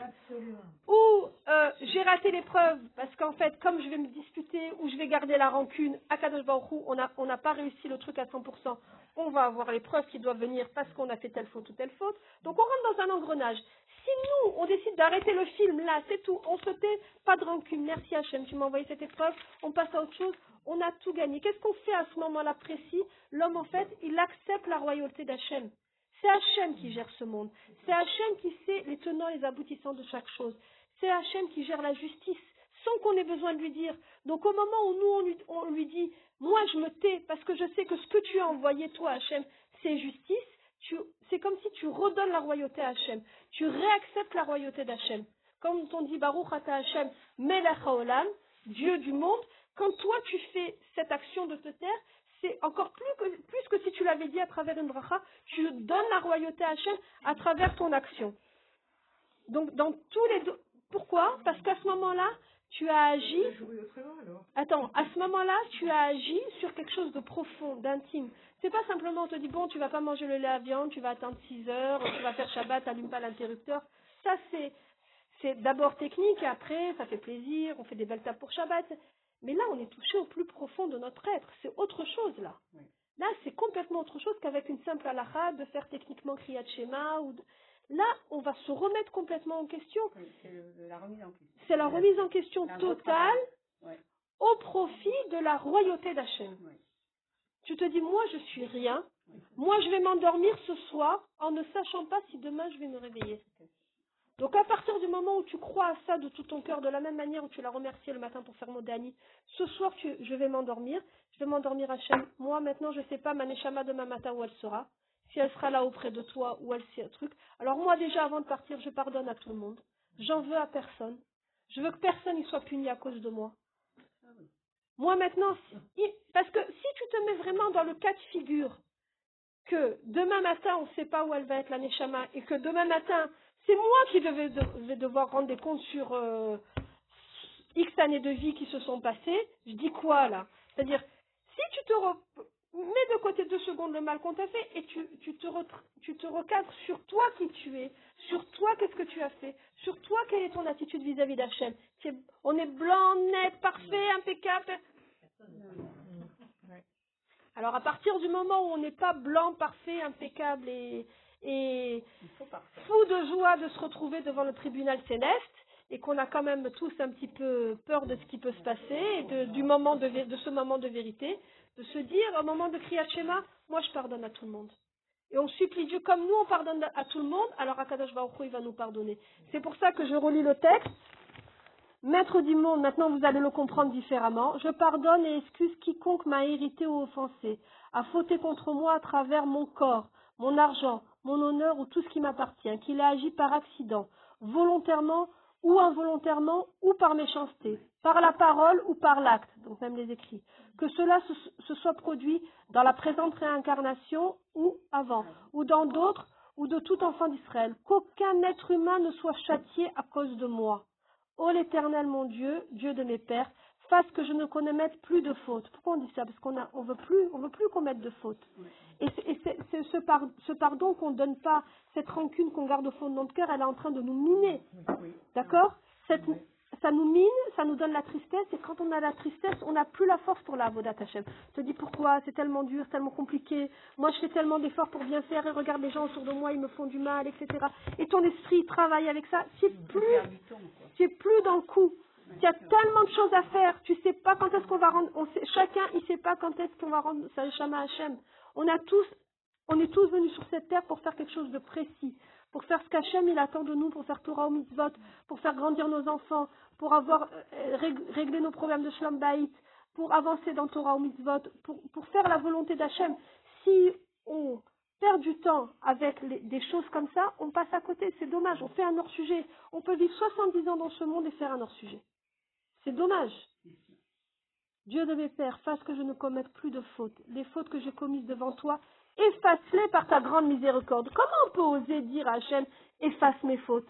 ou euh, j'ai raté l'épreuve parce qu'en fait, comme je vais me disputer ou je vais garder la rancune, à Kadosh on n'a on n'a pas réussi le truc à 100%, on va avoir l'épreuve qui doit venir parce qu'on a fait telle faute ou telle faute. Donc on rentre dans un engrenage. Si nous, on décide d'arrêter le film là, c'est tout, on se tait, pas de rancune, merci Hachem, tu m'as envoyé cette épreuve, on passe à autre chose, on a tout gagné. Qu'est-ce qu'on fait à ce moment-là précis? L'homme, en fait, il accepte la royauté d'Hachem. C'est Hachem qui gère ce monde. C'est Hachem qui sait les tenants et les aboutissants de chaque chose. C'est Hachem qui gère la justice sans qu'on ait besoin de lui dire. Donc au moment où nous, on lui, dit, moi je me tais parce que je sais que ce que tu as envoyé, toi Hachem, c'est justice, c'est comme si tu redonnes la royauté à Hachem. Tu réacceptes la royauté d'Hachem. Comme on dit Baruch Ata Hachem, Melech HaOlam, Dieu du monde, quand toi tu fais cette action de te taire, c'est encore plus que, plus que si tu l'avais dit à travers une bracha, tu donnes la royauté à Hachem à travers ton action. Donc dans tous les deux, pourquoi? Parce qu'à ce moment-là, tu as agi. Attends, à ce moment-là, tu as agi sur quelque chose de profond, d'intime. C'est pas simplement on te dit bon, tu vas pas manger le lait à viande, tu vas attendre 6 heures, tu vas faire Shabbat, allume pas l'interrupteur. Ça c'est c'est d'abord technique et après ça fait plaisir, on fait des belles tables pour Shabbat. Mais là, on est touché au plus profond de notre être. C'est autre chose là. Là, c'est complètement autre chose qu'avec une simple halakha de faire techniquement Kriyat Shema ou de- Là, on va se remettre complètement en question. Oui, c'est la remise en question. C'est la remise en question Un totale. Ouais. au profit de la royauté d'Hachem. Ouais. Tu te dis, moi, je suis rien. Moi, je vais m'endormir ce soir en ne sachant pas si demain je vais me réveiller. Donc, à partir du moment où tu crois à ça de tout ton cœur, de la même manière où tu l'as remercié le matin pour faire Modani, ce soir, tu- je vais m'endormir. Je vais m'endormir Hachem. Moi, maintenant, je ne sais pas ma Neshama demain matin où elle sera. Si elle sera là auprès de toi ou elle sait un truc. Alors, moi, déjà, avant de partir, je pardonne à tout le monde. J'en veux à personne. Je veux que personne n'y soit puni à cause de moi. Moi maintenant, si- parce que si tu te mets vraiment dans le cas de figure que demain matin on ne sait pas où elle va être la Neshama et que demain matin c'est moi qui devais, de- vais devoir rendre des comptes sur euh, X années de vie qui se sont passées, je dis quoi là? C'est-à-dire, si tu te re- mets de côté deux secondes le mal qu'on t'a fait et tu, tu, te tu te recadres sur toi qui tu es, sur toi qu'est-ce que tu as fait, sur toi quelle est ton attitude vis-à-vis d'Hachem. On est blanc, net, parfait, impeccable. Alors à partir du moment où on n'est pas blanc, parfait, impeccable et, et fou de joie de se retrouver devant le tribunal céleste et qu'on a quand même tous un petit peu peur de ce qui peut se passer et de, du moment de, vé- de ce moment de vérité, de se dire au moment de Kriyat Shema, moi je pardonne à tout le monde. Et on supplie Dieu comme nous on pardonne à tout le monde, alors Akadosh Baruch il va nous pardonner. C'est pour ça que je relis le texte. Maître du monde, maintenant vous allez le comprendre différemment. Je pardonne et excuse quiconque m'a irrité ou offensé, a fauté contre moi à travers mon corps, mon argent, mon honneur ou tout ce qui m'appartient, qu'il a agi par accident, volontairement ou involontairement ou par méchanceté, par la parole ou par l'acte, donc même les écrits. Que cela se, se soit produit dans la présente réincarnation ou avant, ou dans d'autres, ou de tout enfant d'Israël. Qu'aucun être humain ne soit châtié à cause de moi. Ô l'Éternel mon Dieu, Dieu de mes pères, fasse que je ne commette plus de fautes. Pourquoi on dit ça? Parce qu'on on veut plus, on veut plus commettre de fautes. Et, c'est- ce, par- ce pardon qu'on ne donne pas, cette rancune qu'on garde au fond de notre cœur, elle est en train de nous miner. D'accord? Cette- Ça nous mine, ça nous donne la tristesse, et quand on a la tristesse, on n'a plus la force pour la Avodat Hashem. Tu te dis pourquoi? C'est tellement dur, tellement compliqué. Moi, je fais tellement d'efforts pour bien faire, et regarde les gens autour de moi, ils me font du mal, etc. Et ton esprit travaille avec ça. Tu es plus, plus dans le coup. Il y a tellement de choses à faire. Tu sais pas quand est-ce qu'on va rendre. On sait, chacun, il sait pas quand est-ce qu'on va rendre sa Shama Hachem. On a tous, on est tous venus sur cette terre pour faire quelque chose de précis, pour faire ce qu'Hachem il attend de nous, pour faire Torah au mitzvot, pour faire grandir nos enfants, pour avoir euh, rég- réglé nos problèmes de Shalom pour avancer dans Torah au mitzvot, pour, pour faire la volonté d'Hachem. Si on perd du temps avec les- des choses comme ça, on passe à côté. C'est dommage. On fait un hors-sujet. On peut vivre 70 ans dans ce monde et faire un hors-sujet. C'est dommage. Dieu de mes pères, fasse que je ne commette plus de fautes. Les fautes que j'ai commises devant toi, efface-les par ta grande miséricorde. Comment on peut oser dire à Hachem, efface mes fautes?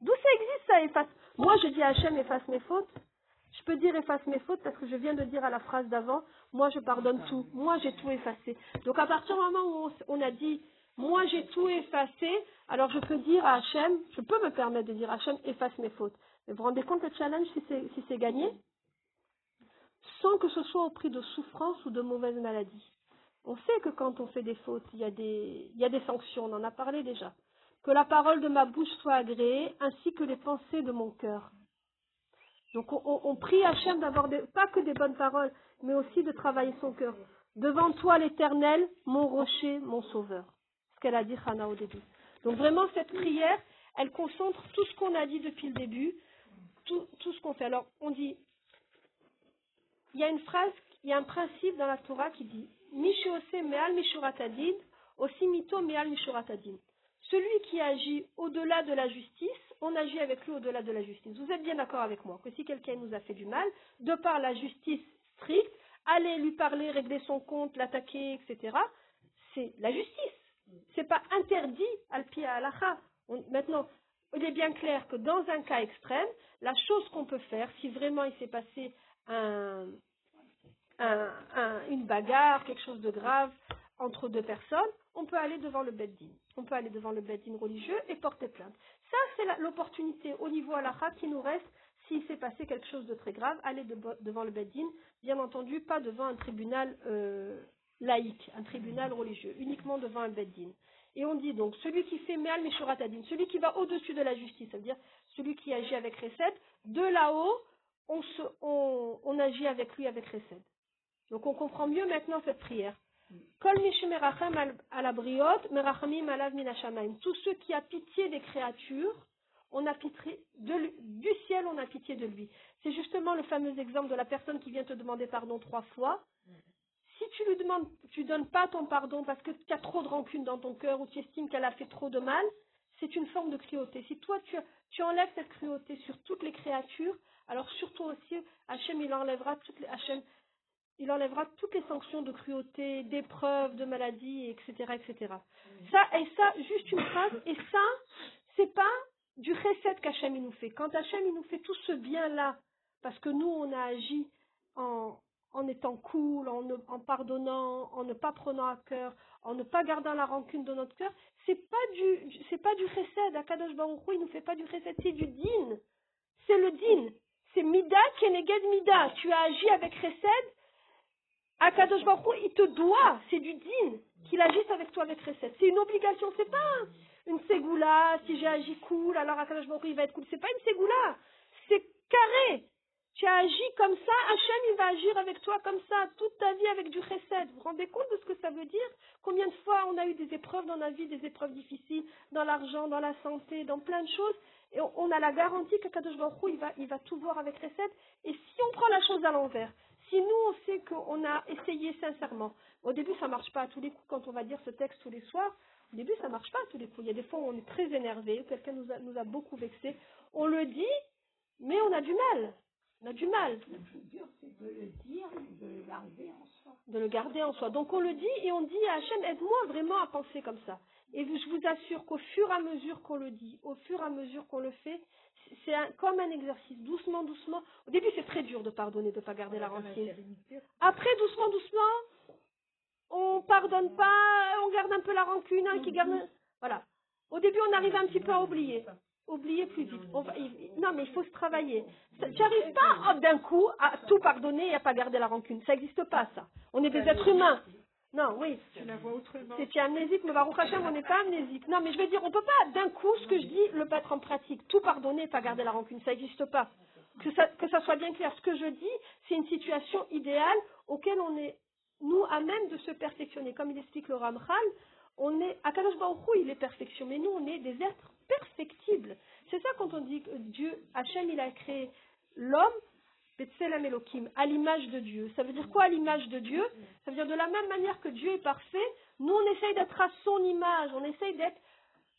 D'où ça existe ça, efface? Moi, je dis à Hachem, efface mes fautes. Je peux dire efface mes fautes parce que je viens de dire à la phrase d'avant, moi je pardonne tout, moi j'ai tout effacé. Donc à partir du moment où on, a dit, Moi, j'ai tout effacé. Alors, je peux dire à Hachem, je peux me permettre de dire à Hachem, efface mes fautes. Vous vous rendez compte le challenge si c'est gagné Sans que ce soit au prix de souffrance ou de mauvaises maladies. On sait que quand on fait des fautes, il y a des, sanctions, on en a parlé déjà. Que la parole de ma bouche soit agréée, ainsi que les pensées de mon cœur. Donc on, on- on prie d'avoir pas que des bonnes paroles, mais aussi de travailler son cœur. Devant toi l'Éternel, mon rocher, mon sauveur. Ce qu'elle a dit Hana au début. Donc vraiment cette prière, elle concentre tout ce qu'on a dit depuis le début, tout, ce qu'on fait. Alors on dit, il y a une phrase, il y a un principe dans la Torah qui dit Mishiose me'al mishuratadin, aussi mito me'al mishuratadin. Celui qui agit au-delà de la justice, on agit avec lui au-delà de la justice. Vous êtes bien d'accord avec moi que si quelqu'un nous a fait du mal, de par la justice stricte, aller lui parler, régler son compte, l'attaquer, etc., c'est la justice. C'est pas interdit al pied à. Maintenant, il est bien clair que dans un cas extrême, la chose qu'on peut faire, si vraiment il s'est passé un, un- un- une bagarre, quelque chose de grave entre deux personnes, on peut aller devant le beddin. On peut aller devant le beddin religieux et porter plainte. Ça, c'est l'opportunité au niveau halakha qui nous reste s'il s'est passé quelque chose de très grave, aller de- devant le beddin, bien entendu, pas devant un tribunal euh, laïque, un tribunal religieux, uniquement devant un beddin. Et on dit donc, celui qui fait me'al meshuratadin, celui qui va au-dessus de la justice, c'est-à-dire celui qui agit avec recette, de là-haut, on, agit avec lui avec recette. Donc on comprend mieux maintenant cette prière. Tous ceux qui a pitié des créatures, on a pitié du ciel, on a pitié de lui. C'est justement le fameux exemple de la personne qui vient te demander pardon trois fois. Si tu lui demandes, tu donnes pas ton pardon parce que tu as trop de rancune dans ton cœur ou tu estimes qu'elle a fait trop de mal, c'est une forme de cruauté. Si toi tu, tu enlèves cette cruauté sur toutes les créatures, alors surtout aussi, Hachem il enlèvera toutes les, il enlèvera toutes les sanctions de cruauté, d'épreuves, de maladies, etc., etc. Ça, et ça, juste une phrase, et ça, c'est pas du recette qu'Hachem nous fait. Quand Hachem il nous fait tout ce bien-là, parce que nous, on a agi en, en étant cool, en, pardonnant, en ne pas prenant à cœur, en ne pas gardant la rancune de notre cœur, c'est pas du, pas du recette. Akadosh Baruch Hu, il nous fait pas du recette, c'est du din. C'est le din. C'est mida keneged mida. Tu as agi avec recette, Akadosh Baruch Hu, il te doit, c'est du din, qu'il agisse avec toi avec recette. C'est une obligation, c'est pas une ségoula, si j'ai agi cool, alors Akadosh Baruch Hu, il va être cool. C'est pas une ségoula, c'est carré. Tu as agi comme ça, Hachem, il va agir avec toi comme ça, toute ta vie avec du recette. Vous vous rendez compte de ce que ça veut dire? Combien de fois on a eu des épreuves dans la vie, des épreuves difficiles, dans l'argent, dans la santé, dans plein de choses, et on, a la garantie qu'Akadosh Baruch Hu, il va, il va tout voir avec recette. Et si on prend la chose à l'envers, si nous on sait qu'on a essayé sincèrement, au début ça marche pas à tous les coups quand on va dire ce texte tous les soirs, au début ça marche pas à tous les coups. Il y a des fois où on est très énervé, quelqu'un nous a, nous a beaucoup vexé, on le dit, mais on a du mal. On a du mal Le plus dur, c'est de le dire, de le garder en soi. de le garder en soi. Donc on le dit et on dit à Hachem, aide-moi vraiment à penser comme ça. Et je vous assure qu'au fur et à mesure qu'on le dit, au fur et à mesure qu'on le fait, c'est comme un exercice, doucement, doucement. Au début, c'est très dur de pardonner, de ne pas garder la rancune. Après, doucement, doucement, on pardonne pas, on garde un peu la rancune, hein, qui garde. Voilà. Au début, on arrive un petit peu à oublier. Oublier plus vite. On va- il- Non, mais il faut se travailler. N'arrives pas hop, d'un coup à tout pardonner et à pas garder la rancune. Ça n'existe pas, ça. On est des êtres humains. Non, oui. Tu la vois autrement. C'est amnésique, mais Baruch Hashem, on n'est pas amnésique. Non, mais je veux dire, on peut pas d'un coup, ce que je dis, le mettre en pratique. Tout pardonner et pas garder la rancune. Ça n'existe pas. Que ça, que ça soit bien clair. Ce que je dis, c'est une situation idéale auquel on est, nous, à même de se perfectionner. Comme il explique le Ramchal, on est, à Kadosh Baruch Hu, il est perfection, mais nous, on est des êtres perfectibles. C'est ça quand on dit que Dieu, Hachem, il a créé l'homme, Betselem Elohim, à l'image de Dieu. Ça veut dire quoi à l'image de Dieu? Ça veut dire de la même manière que Dieu est parfait, nous on essaye d'être à son image, on essaye d'être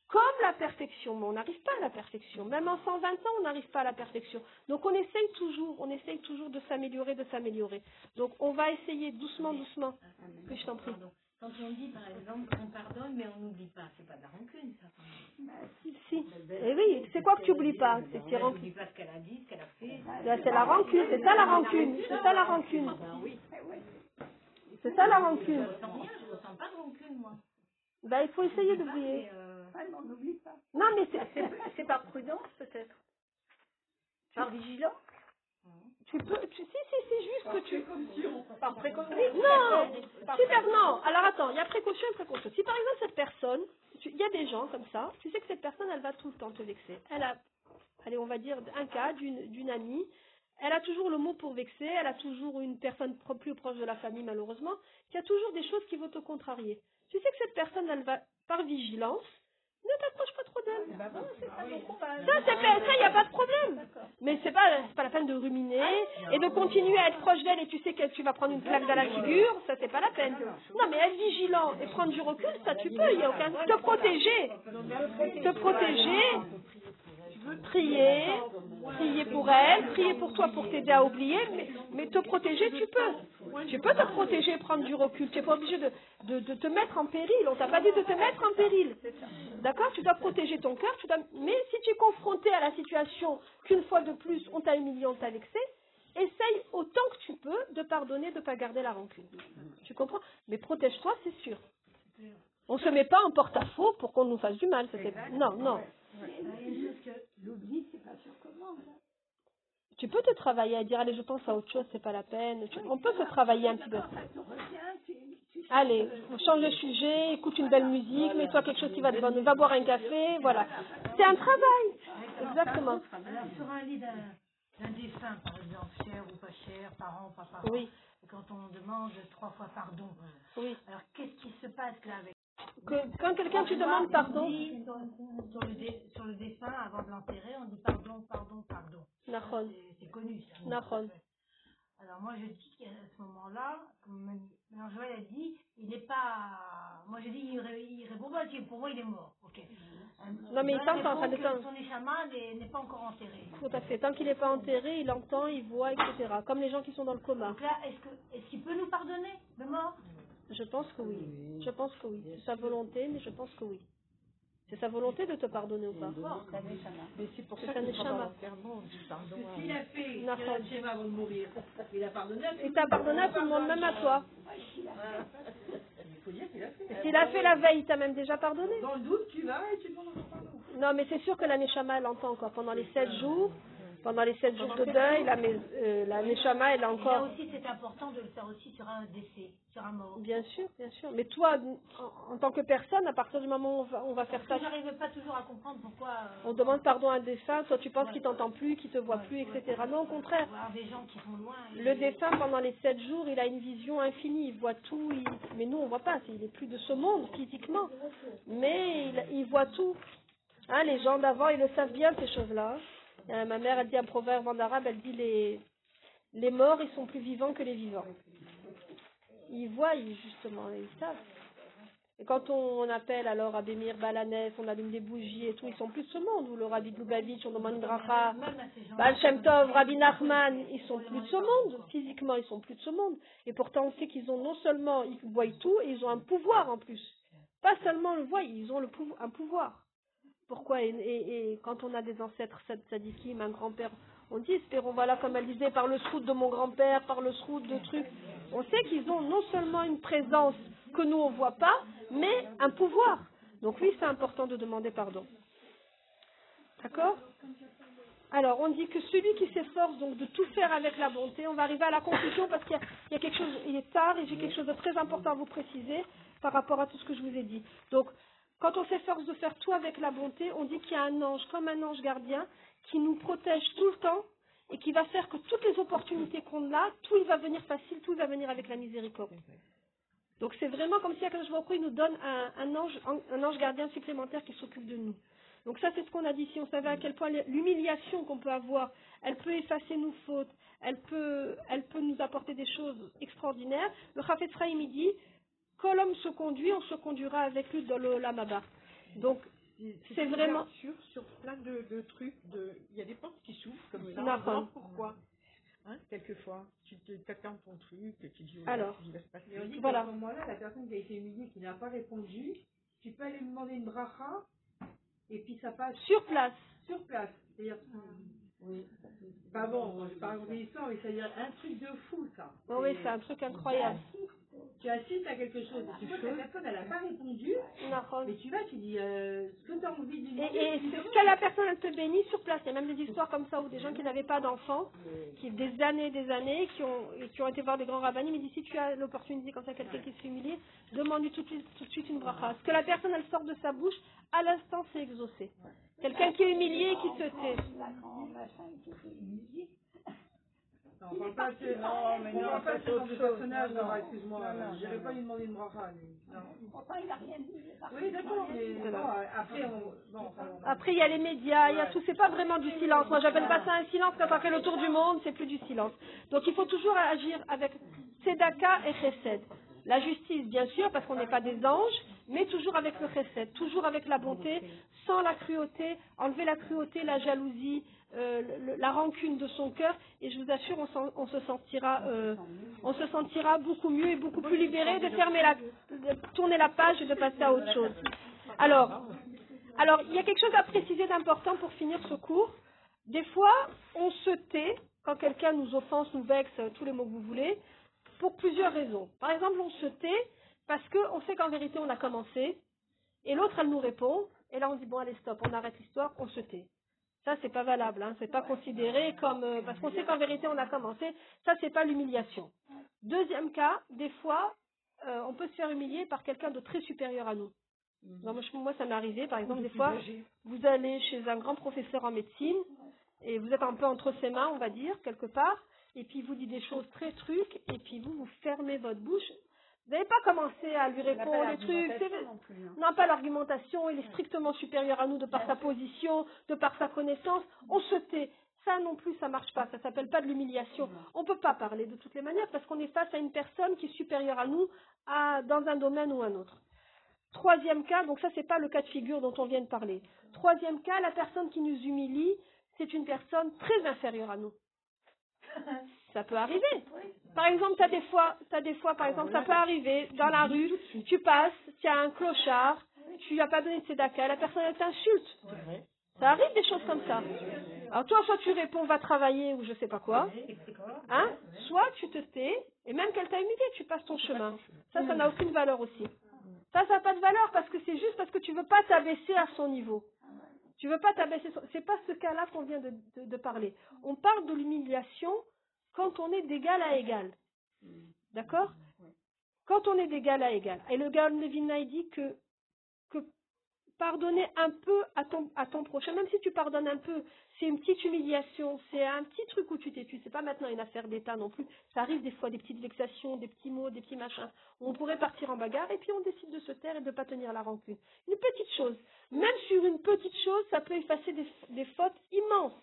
comme la perfection, mais on n'arrive pas à la perfection. Même en 120 ans, on n'arrive pas à la perfection. Donc on essaye toujours, on essaye toujours de s'améliorer, de s'améliorer. Donc on va essayer doucement, doucement. Que je t'en prie. Quand on dit, par exemple, on pardonne, mais on n'oublie pas, c'est pas de la rancune, ça. même. Si, si. Eh oui, c'est quoi que tu n'oublies pas C'est pas ce qu'elle a dit, ce qu'elle a fait. Là, C'est la rancune, c'est ça la rancune, c'est ça la rancune. Ben oui. C'est ça la rancune. Je ressens rien, je ressens pas de rancune, moi. Bah, il faut essayer d'oublier. Euh, Ah, mais on n'oublie pas. Non, mais c'est par prudence, peut-être. Par vigilance. Tu peux, tu, si, si, c'est juste que tu, Par précaution. Non, super, non. Alors attends, il y a précaution et précaution. Si par exemple cette personne, il y a des gens comme ça, tu sais que cette personne, elle va tout le temps te vexer. Elle a, allez, on va dire un cas d'une d'une amie, elle a toujours le mot pour vexer, elle a toujours une personne pro- plus proche de la famille malheureusement, qui a toujours des choses qui vont te contrarier. Tu sais que cette personne, elle va, par vigilance, ne t'approche pas trop d'elle. Bah bon, bon courage. Ça, c'est ça, il n'y a pas de problème. Mais c'est pas, pas la peine de ruminer et de continuer à être proche d'elle et tu sais que tu vas prendre une claque dans la figure, ça c'est pas la peine. Non, mais être vigilant et prendre du recul, ça tu peux, il y a aucun. Te protéger, te protéger, prier, prier pour elle, prier pour toi pour t'aider à oublier, mais, mais te protéger, tu peux. Tu peux te protéger prendre du recul. Tu n'es pas obligé de, de, de te mettre en péril. On t'a pas dit de te mettre en péril. D'accord? Tu dois protéger ton cœur. tu dois- Mais si tu es confronté à la situation qu'une fois de plus, on t'a humilié, on t'a vexé, essaye autant que tu peux de pardonner, de ne pas garder la rancune. Tu comprends? Mais protège-toi, c'est sûr. On ne se met pas en porte-à-faux pour qu'on nous fasse du mal. Non, non. L'oubli, c'est pas sur commande. Tu peux te travailler à dire, allez, je pense à autre chose, c'est pas la peine. Tu- On peut se travailler un petit peu. Allez, change de sujet, écoute une belle musique, mets-toi quelque chose qui va te bonne, va boire un café, voilà. C'est un travail. Exactement. Alors, sur un lit d'un d'un défunt, par exemple, cher ou pas cher, parent, pas parent, Oui, quand on demande trois fois pardon, oui. alors qu'est-ce qui se passe là avec Que- quand quelqu'un tu demandes On pardon, dit, sur, le dé- sur le défunt, avant de l'enterrer, on dit pardon, pardon, pardon. Nahon, C'est- connu ça. Nahon. Alors moi je dis qu'à ce moment-là, comme Joël a dit, il n'est pas. Moi je dis il, ré- il répond pas, pour moi il est mort. Ok. Euh, Non, mais il t'entend, ça dépend. Son échama n'est pas encore enterré. tout à fait. Tant qu'il n'est pas enterré, il entend, il voit, etc. Comme les gens qui sont dans le coma. Donc là, est-ce qu'il peut nous pardonner le mort? Je pense que oui. Je pense que oui. C'est sa volonté, mais je pense que oui. C'est sa volonté de te pardonner ou pas. Mais c'est pour C'est ça on dit pardon. S'il a fait schéma avant de mourir, il a pardonné à tout Il t'a pardonné à tout le monde, même à toi. Il faut dire qu'il a fait. S'il a fait la veille, il t'a même déjà pardonné. Dans le doute, tu vas et tu demandes encore pardon. Non, mais c'est sûr que la Neshama, elle entend encore. Pendant les sept jours, pendant les sept jours de deuil, la, euh, la Neshama, elle a Et là encore. aussi, c'est important de le faire aussi sur un décès, sur un mort. Bien sûr, bien sûr. Mais toi, en, en tant que personne, à partir du moment où on va, on va faire ça, que j'arrive pas toujours à comprendre pourquoi. euh, on demande pardon à un défunt, toi tu penses qu'il t'entend plus, qu'il te voit plus, etc. Non, au contraire. des gens qui sont loin. Le défunt, pendant les sept jours, il a une vision infinie, il voit tout, il- mais nous, on voit pas, il est plus de ce monde physiquement, mais il, il voit tout. Hein, les gens d'avant, ils le savent bien, ces choses-là. Euh, ma mère, elle dit un proverbe en arabe, elle dit les, les morts, ils sont plus vivants que les vivants. Ils voient, ils- justement, ils savent. Et quand on, appelle alors Abémir Balanès, on allume des bougies et tout, ils sont plus de ce monde. Ou le Rabbi Lubavitch, on demande à gens. Baal Shem Tov, Rabbi Nachman, ils sont plus de ce monde. Physiquement, ils sont plus de ce monde. Et pourtant, on sait qu'ils ont non seulement, ils voient tout, et ils ont un pouvoir en plus. Pas seulement le voient, ils ont un pouvoir. Pourquoi et, quand on a des ancêtres sad- sadikim, un grand-père, on dit, espérons, voilà, comme elle disait, par le srout de mon grand-père, par le srout de trucs. On sait qu'ils ont non seulement une présence que nous, on voit pas, mais un pouvoir. Donc oui, c'est important de demander pardon. D'accord? Alors, on dit que celui qui s'efforce donc de tout faire avec la bonté, on va arriver à la conclusion parce qu'il y a quelque chose, il est tard et j'ai quelque chose de très important à vous préciser par rapport à tout ce que je vous ai dit. Donc, quand on s'efforce de faire tout avec la bonté, on dit qu'il y a un ange, comme un ange gardien, qui nous protège tout le temps et qui va faire que toutes les opportunités qu'on a, tout il va venir facile, tout il va venir avec la miséricorde. Donc c'est vraiment comme si Hu, il nous donne un, ange, un ange gardien supplémentaire qui s'occupe de nous. Donc ça, c'est ce qu'on a dit. Si on savait à quel point l'humiliation qu'on peut avoir, elle peut effacer nos fautes, elle peut, elle peut nous apporter des choses extraordinaires. Le il dit, quand l'homme se conduit, on se conduira avec lui dans le Lamaba. Donc, c'est vraiment... ouverture sur plein de, de trucs. De... Il y a des portes qui s'ouvrent comme ça. D'accord. On voit pourquoi hein, Quelquefois, tu te- t'attends ton truc, tu dis, oh Alors. il va se passer. Mais on dit Voilà. qu'à ce moment-là, la personne qui a été humiliée, qui n'a pas répondu, tu peux aller lui demander une bracha, et puis ça passe Sur place. sur place. C'est-à-dire, oui. Pas bon, je vais pas raconter l'histoire, mais c'est-à-dire un truc de fou, ça. Oui, oui, c'est un truc incroyable. Tu assistes à quelque chose, et tu vois que la personne, elle n'a pas répondu, mais tu vas, tu dis, euh, ce que tu as envie de lui Et, quand la personne elle te bénit sur place, il y a même des histoires comme ça où des gens qui n'avaient pas d'enfants, qui des années et des années, qui ont, et qui ont été voir des grands rabbins, mais dit si tu as l'opportunité quand il y a quelqu'un qui se fait humilier, demande-lui tout de suite, tout de suite une bracha. Ce que la personne elle sort de sa bouche, à l'instant c'est exaucé. Quelqu'un qui est humilié et qui se tait. Non, on parle pas de, non, mais non, pas de ce genre de personnage, non, excuse-moi, je n'irai pas lui demander une bracha, lui. Non. Oui, d'accord, mais bon, après, on, bon, enfin, on- Après, il y a les médias, il y a tout. C'est pas vraiment du silence. Moi, j'appelle pas ça un silence. Quand on fait le tour du monde, c'est plus du silence. Donc, il faut toujours agir avec tzedaka et chesed. La justice, bien sûr, parce qu'on n'est pas des anges, mais toujours avec le chesed, toujours avec la bonté, sans la cruauté, enlever la cruauté, la jalousie, euh, le- la rancune de son cœur, et je vous assure, on, se sentira, euh, on se sentira beaucoup mieux et beaucoup plus libéré de fermer la, de tourner la page et de passer à autre chose. Alors, alors, il y a quelque chose à préciser d'important pour finir ce cours. Des fois, on se tait quand quelqu'un nous offense, nous vexe, euh, tous les mots que vous voulez, pour plusieurs raisons. Par exemple, on se tait parce qu'on sait qu'en vérité, on a commencé, et l'autre, elle nous répond, et là, on dit, bon, allez, stop, on arrête l'histoire, on se tait. Ça, c'est pas valable, hein. c'est pas considéré comme... euh, parce qu'on sait qu'en vérité, on a commencé, ça, c'est pas l'humiliation. Deuxième cas, des fois, euh, on peut se faire humilier par quelqu'un de très supérieur à nous. Non, moi, je- moi, ça m'est arrivé, par exemple, des fois, vous allez chez un grand professeur en médecine et vous êtes un peu entre ses mains, on va dire, quelque part, et puis il vous dit des choses très trucs, et puis vous, vous fermez votre bouche. Vous n'avez pas commencé à lui répondre des trucs. Non, pas l'argumentation, il est strictement supérieur à nous de par sa position, de par sa connaissance. On se tait. Ça non plus, ça marche pas. Ça s'appelle pas de l'humiliation. On peut pas parler de toutes les manières parce qu'on est face à une personne qui est supérieure à nous à- dans un domaine ou un autre. Troisième cas, donc ça c'est pas le cas de figure dont on vient de parler. Troisième cas, la personne qui nous humilie, c'est une personne très inférieure à nous. Ça peut arriver. Par exemple, tu as des fois, t'as des fois, par exemple, ça peut arriver dans la rue, tu passes, tu as un clochard, tu lui as pas donné de tzedaka, la personne elle t'insulte. Ça arrive des choses comme ça. Alors toi, soit tu réponds va travailler ou je sais pas quoi, hein, soit tu te tais et même qu'elle t'a humilié, tu passes ton chemin. Ça, ça n'a aucune valeur aussi. Ça, ça n'a pas de valeur parce que c'est juste parce que tu veux pas t'abaisser à son niveau. Tu veux pas t'abaisser. son- C'est pas ce cas-là qu'on vient de, de- de parler. On parle de l'humiliation quand on est d'égal à égal. D'accord Quand on est d'égal à égal. Et le Gaon Levina, il dit que, que pardonner un peu à ton, à ton prochain, même si tu pardonnes un peu, c'est une petite humiliation, c'est un petit truc où tu tu c'est pas maintenant une affaire d'État non plus. Ça arrive des fois des petites vexations, des petits mots, des petits machins. On pourrait partir en bagarre et puis on décide de se taire et de ne pas tenir la rancune. Une petite chose. Même sur une petite chose, ça peut effacer des, des fautes immenses.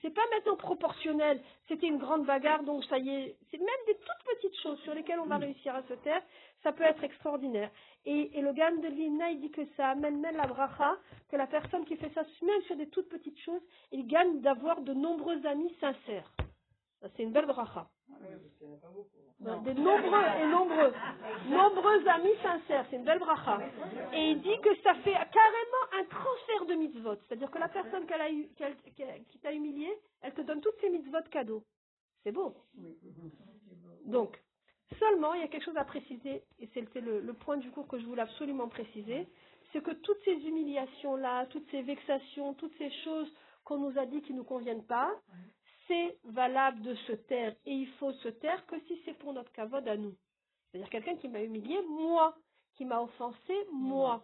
C'est pas maintenant proportionnel. C'était une grande bagarre, donc ça y est. C'est même des toutes petites choses sur lesquelles on va réussir à se taire. Ça peut être extraordinaire. Et, et le Gan de l'Imna, il dit que ça amène même la bracha, que la personne qui fait ça, même sur des toutes petites choses, il gagne d'avoir de nombreux amis sincères. Ça, C'est une belle bracha. Des nombreux et nombreux, nombreux amis sincères, c'est une belle bracha. Et il dit que ça fait carrément un transfert de mitzvot. C'est-à-dire que la personne qu'elle a eu- qu'elle- qu'elle- qui t'a humilié, elle te donne toutes ses mitzvot cadeaux. C'est beau. Donc, seulement, il y a quelque chose à préciser, et c'est le, le point du cours que je voulais absolument préciser, c'est que toutes ces humiliations-là, toutes ces vexations, toutes ces choses qu'on nous a dit qui ne nous conviennent pas, c'est valable de se taire. Et il faut se taire que si c'est pour notre cavode à nous. C'est-à-dire quelqu'un qui m'a humilié, moi. Qui m'a offensé, moi.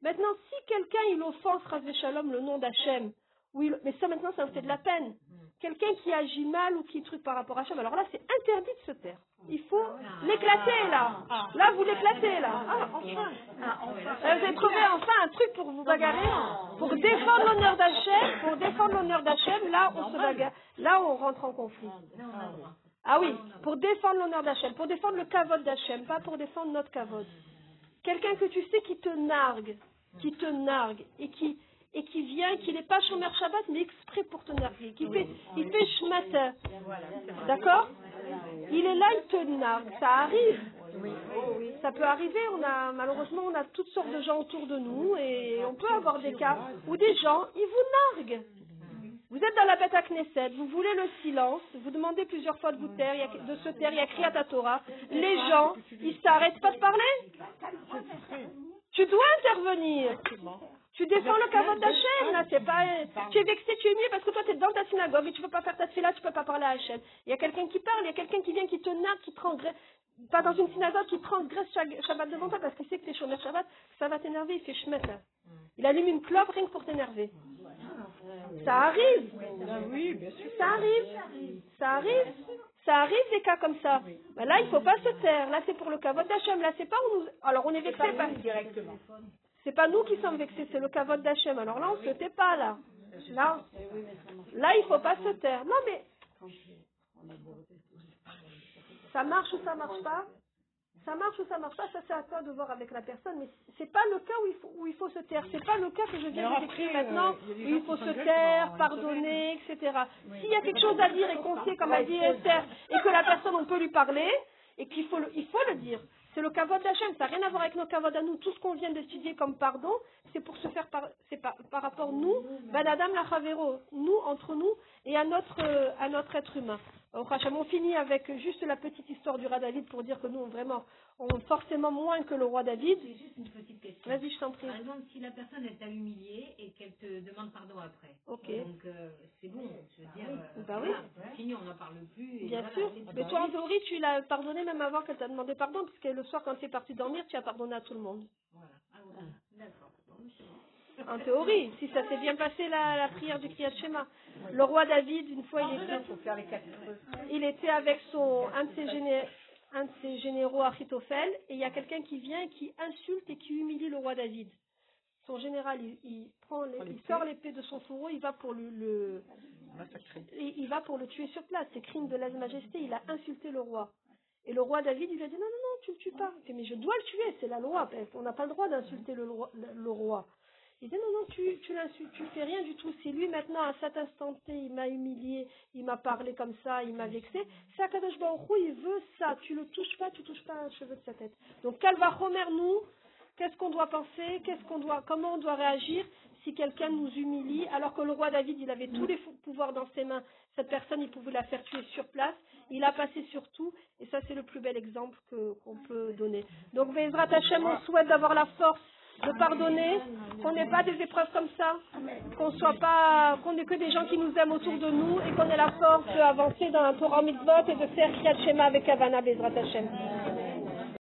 Maintenant, si quelqu'un il offense Razé Shalom le nom d'Hachem, ou il- mais ça maintenant ça me fait de la peine. Quelqu'un qui agit mal ou qui truc par rapport à Hachem, alors là c'est interdit de se taire. Il faut l'éclater là. Là vous l'éclatez là. Ah, enfin. Euh, Vous avez trouvé enfin un truc pour vous bagarrer, pour défendre l'honneur d'Hachem, pour défendre l'honneur d'Hachem, là on se bagarre, là on rentre en conflit. Ah oui, pour défendre l'honneur d'Hachem, pour défendre le kavod d'Hachem, pas pour défendre notre kavod. Quelqu'un que tu sais qui te nargue, qui te nargue et qui et qui vient, qui n'est pas Shomer Shabbat, mais exprès pour te narguer, qui fait, il fait Shmata. D'accord Il est là, il te nargue. Ça arrive. Ça peut arriver. On a, malheureusement, on a toutes sortes de gens autour de nous et on peut avoir des cas où des gens, ils vous narguent. Vous êtes dans la bête à Knesset, vous voulez le silence, vous demandez plusieurs fois de vous taire, il y a- de se taire, il y a Kriyat à Torah. Les gens, ils s'arrêtent pas de parler. Tu dois intervenir. Tu défends le kavod d'Hachem, là, c'est pas, tu es vexé, tu es mieux parce que toi, tu es dans ta synagogue et tu peux pas faire ta tefila, tu peux pas parler à Hachem. Il y a quelqu'un qui parle, il y a quelqu'un qui vient, qui te nargue, qui transgresse, pas dans une synagogue, qui transgresse Shabbat devant toi parce qu'il sait que t'es Shomer Shabbat, ça va t'énerver, il fait là. Il allume une clope rien que pour t'énerver. Ça arrive. oui, bien sûr. Ça arrive. Ça arrive. Ça arrive des cas comme ça. Ben là, il faut pas se taire. Là, c'est pour le kavod d'Hachem. Là, c'est pas où nous. Alors, on est vexé par. Directement. C'est pas nous qui sommes vexés, c'est le kavod d'Hachem. Alors là, on se tait pas, là. Là, là, il faut pas se taire. Non, mais. Ça marche ou ça marche pas? Ça marche ou ça marche pas Ça, c'est à toi de voir avec la personne. Mais c'est pas le cas où il faut, où il faut se taire. C'est pas le cas que je viens de décrire maintenant, euh, où il faut se taire, pardonner, etc. S'il y a quelque chose à dire et qu'on sait, comme a dit Esther, et que la personne, on peut lui parler, et qu'il faut le, il faut le dire. C'est le kavod d'Hachem, ça n'a rien à voir avec nos kavod à nous. Tout ce qu'on vient d'étudier comme pardon, c'est pour se faire par, par, par rapport nous, la Chavero, nous, entre nous, et à notre, euh, à notre être humain. Hachem, on finit avec juste la petite histoire du roi David pour dire que nous, vraiment, on forcément moins que le roi David. J'ai juste une petite question. Vas-y, je t'en prie. Par exemple, si la personne elle t'a humilié et qu'elle te demande pardon après. Ok. Donc euh, c'est bon, je veux dire. euh, Bah voilà, oui. c'est Fini, on n'en parle plus. et Bien voilà, sûr. c'est tout. Mais toi, en théorie, tu l'as pardonné même avant qu'elle t'a demandé pardon, puisque le soir, quand tu es parti dormir, tu as pardonné à tout le monde. Voilà. Ah, voilà. D'accord. Bon. En théorie, si ça s'est bien passé la, la prière du Kriyat Shema. Le roi David, une fois, il était, il avec son, un de ses, géné- un de ses généraux, Achitophel, et il y a quelqu'un qui vient et qui insulte et qui humilie le roi David. Son général, il, il prend, les- il sort l'épée de son fourreau, il va pour le, le- Massacré. et il va pour le tuer sur place. C'est crime de lèse-majesté. Il a insulté le roi. Et le roi David, il a dit non, non, non, tu le tues pas. Il fait, mais je dois le tuer, c'est la loi. On n'a pas le droit d'insulter le, le roi. Il dit non, non, tu, tu l'insultes, tu fais rien du tout. C'est lui maintenant, à cet instant T, il m'a humilié, il m'a parlé comme ça, il m'a vexé. C'est Akadosh il veut ça. Tu le touches pas, tu touches pas un cheveu de sa tête. Donc, Calva Homer, nous, qu'est-ce qu'on doit penser, qu'est-ce qu'on doit, comment on doit réagir si quelqu'un nous humilie, alors que le roi David, il avait tous les pouvoirs dans ses mains. Cette personne, il pouvait la faire tuer sur place. Il a passé sur tout, et ça, c'est le plus bel exemple qu'on peut donner. Donc, Bezrat Hashem, on souhaite d'avoir la force de pardonner, qu'on n'ait pas des épreuves comme ça, qu'on soit pas, qu'on n'ait que des gens qui nous aiment autour de nous, et qu'on ait la force d'avancer dans un Torah mitzvot et de faire Kriyat avec Havana Bezrat Hashem.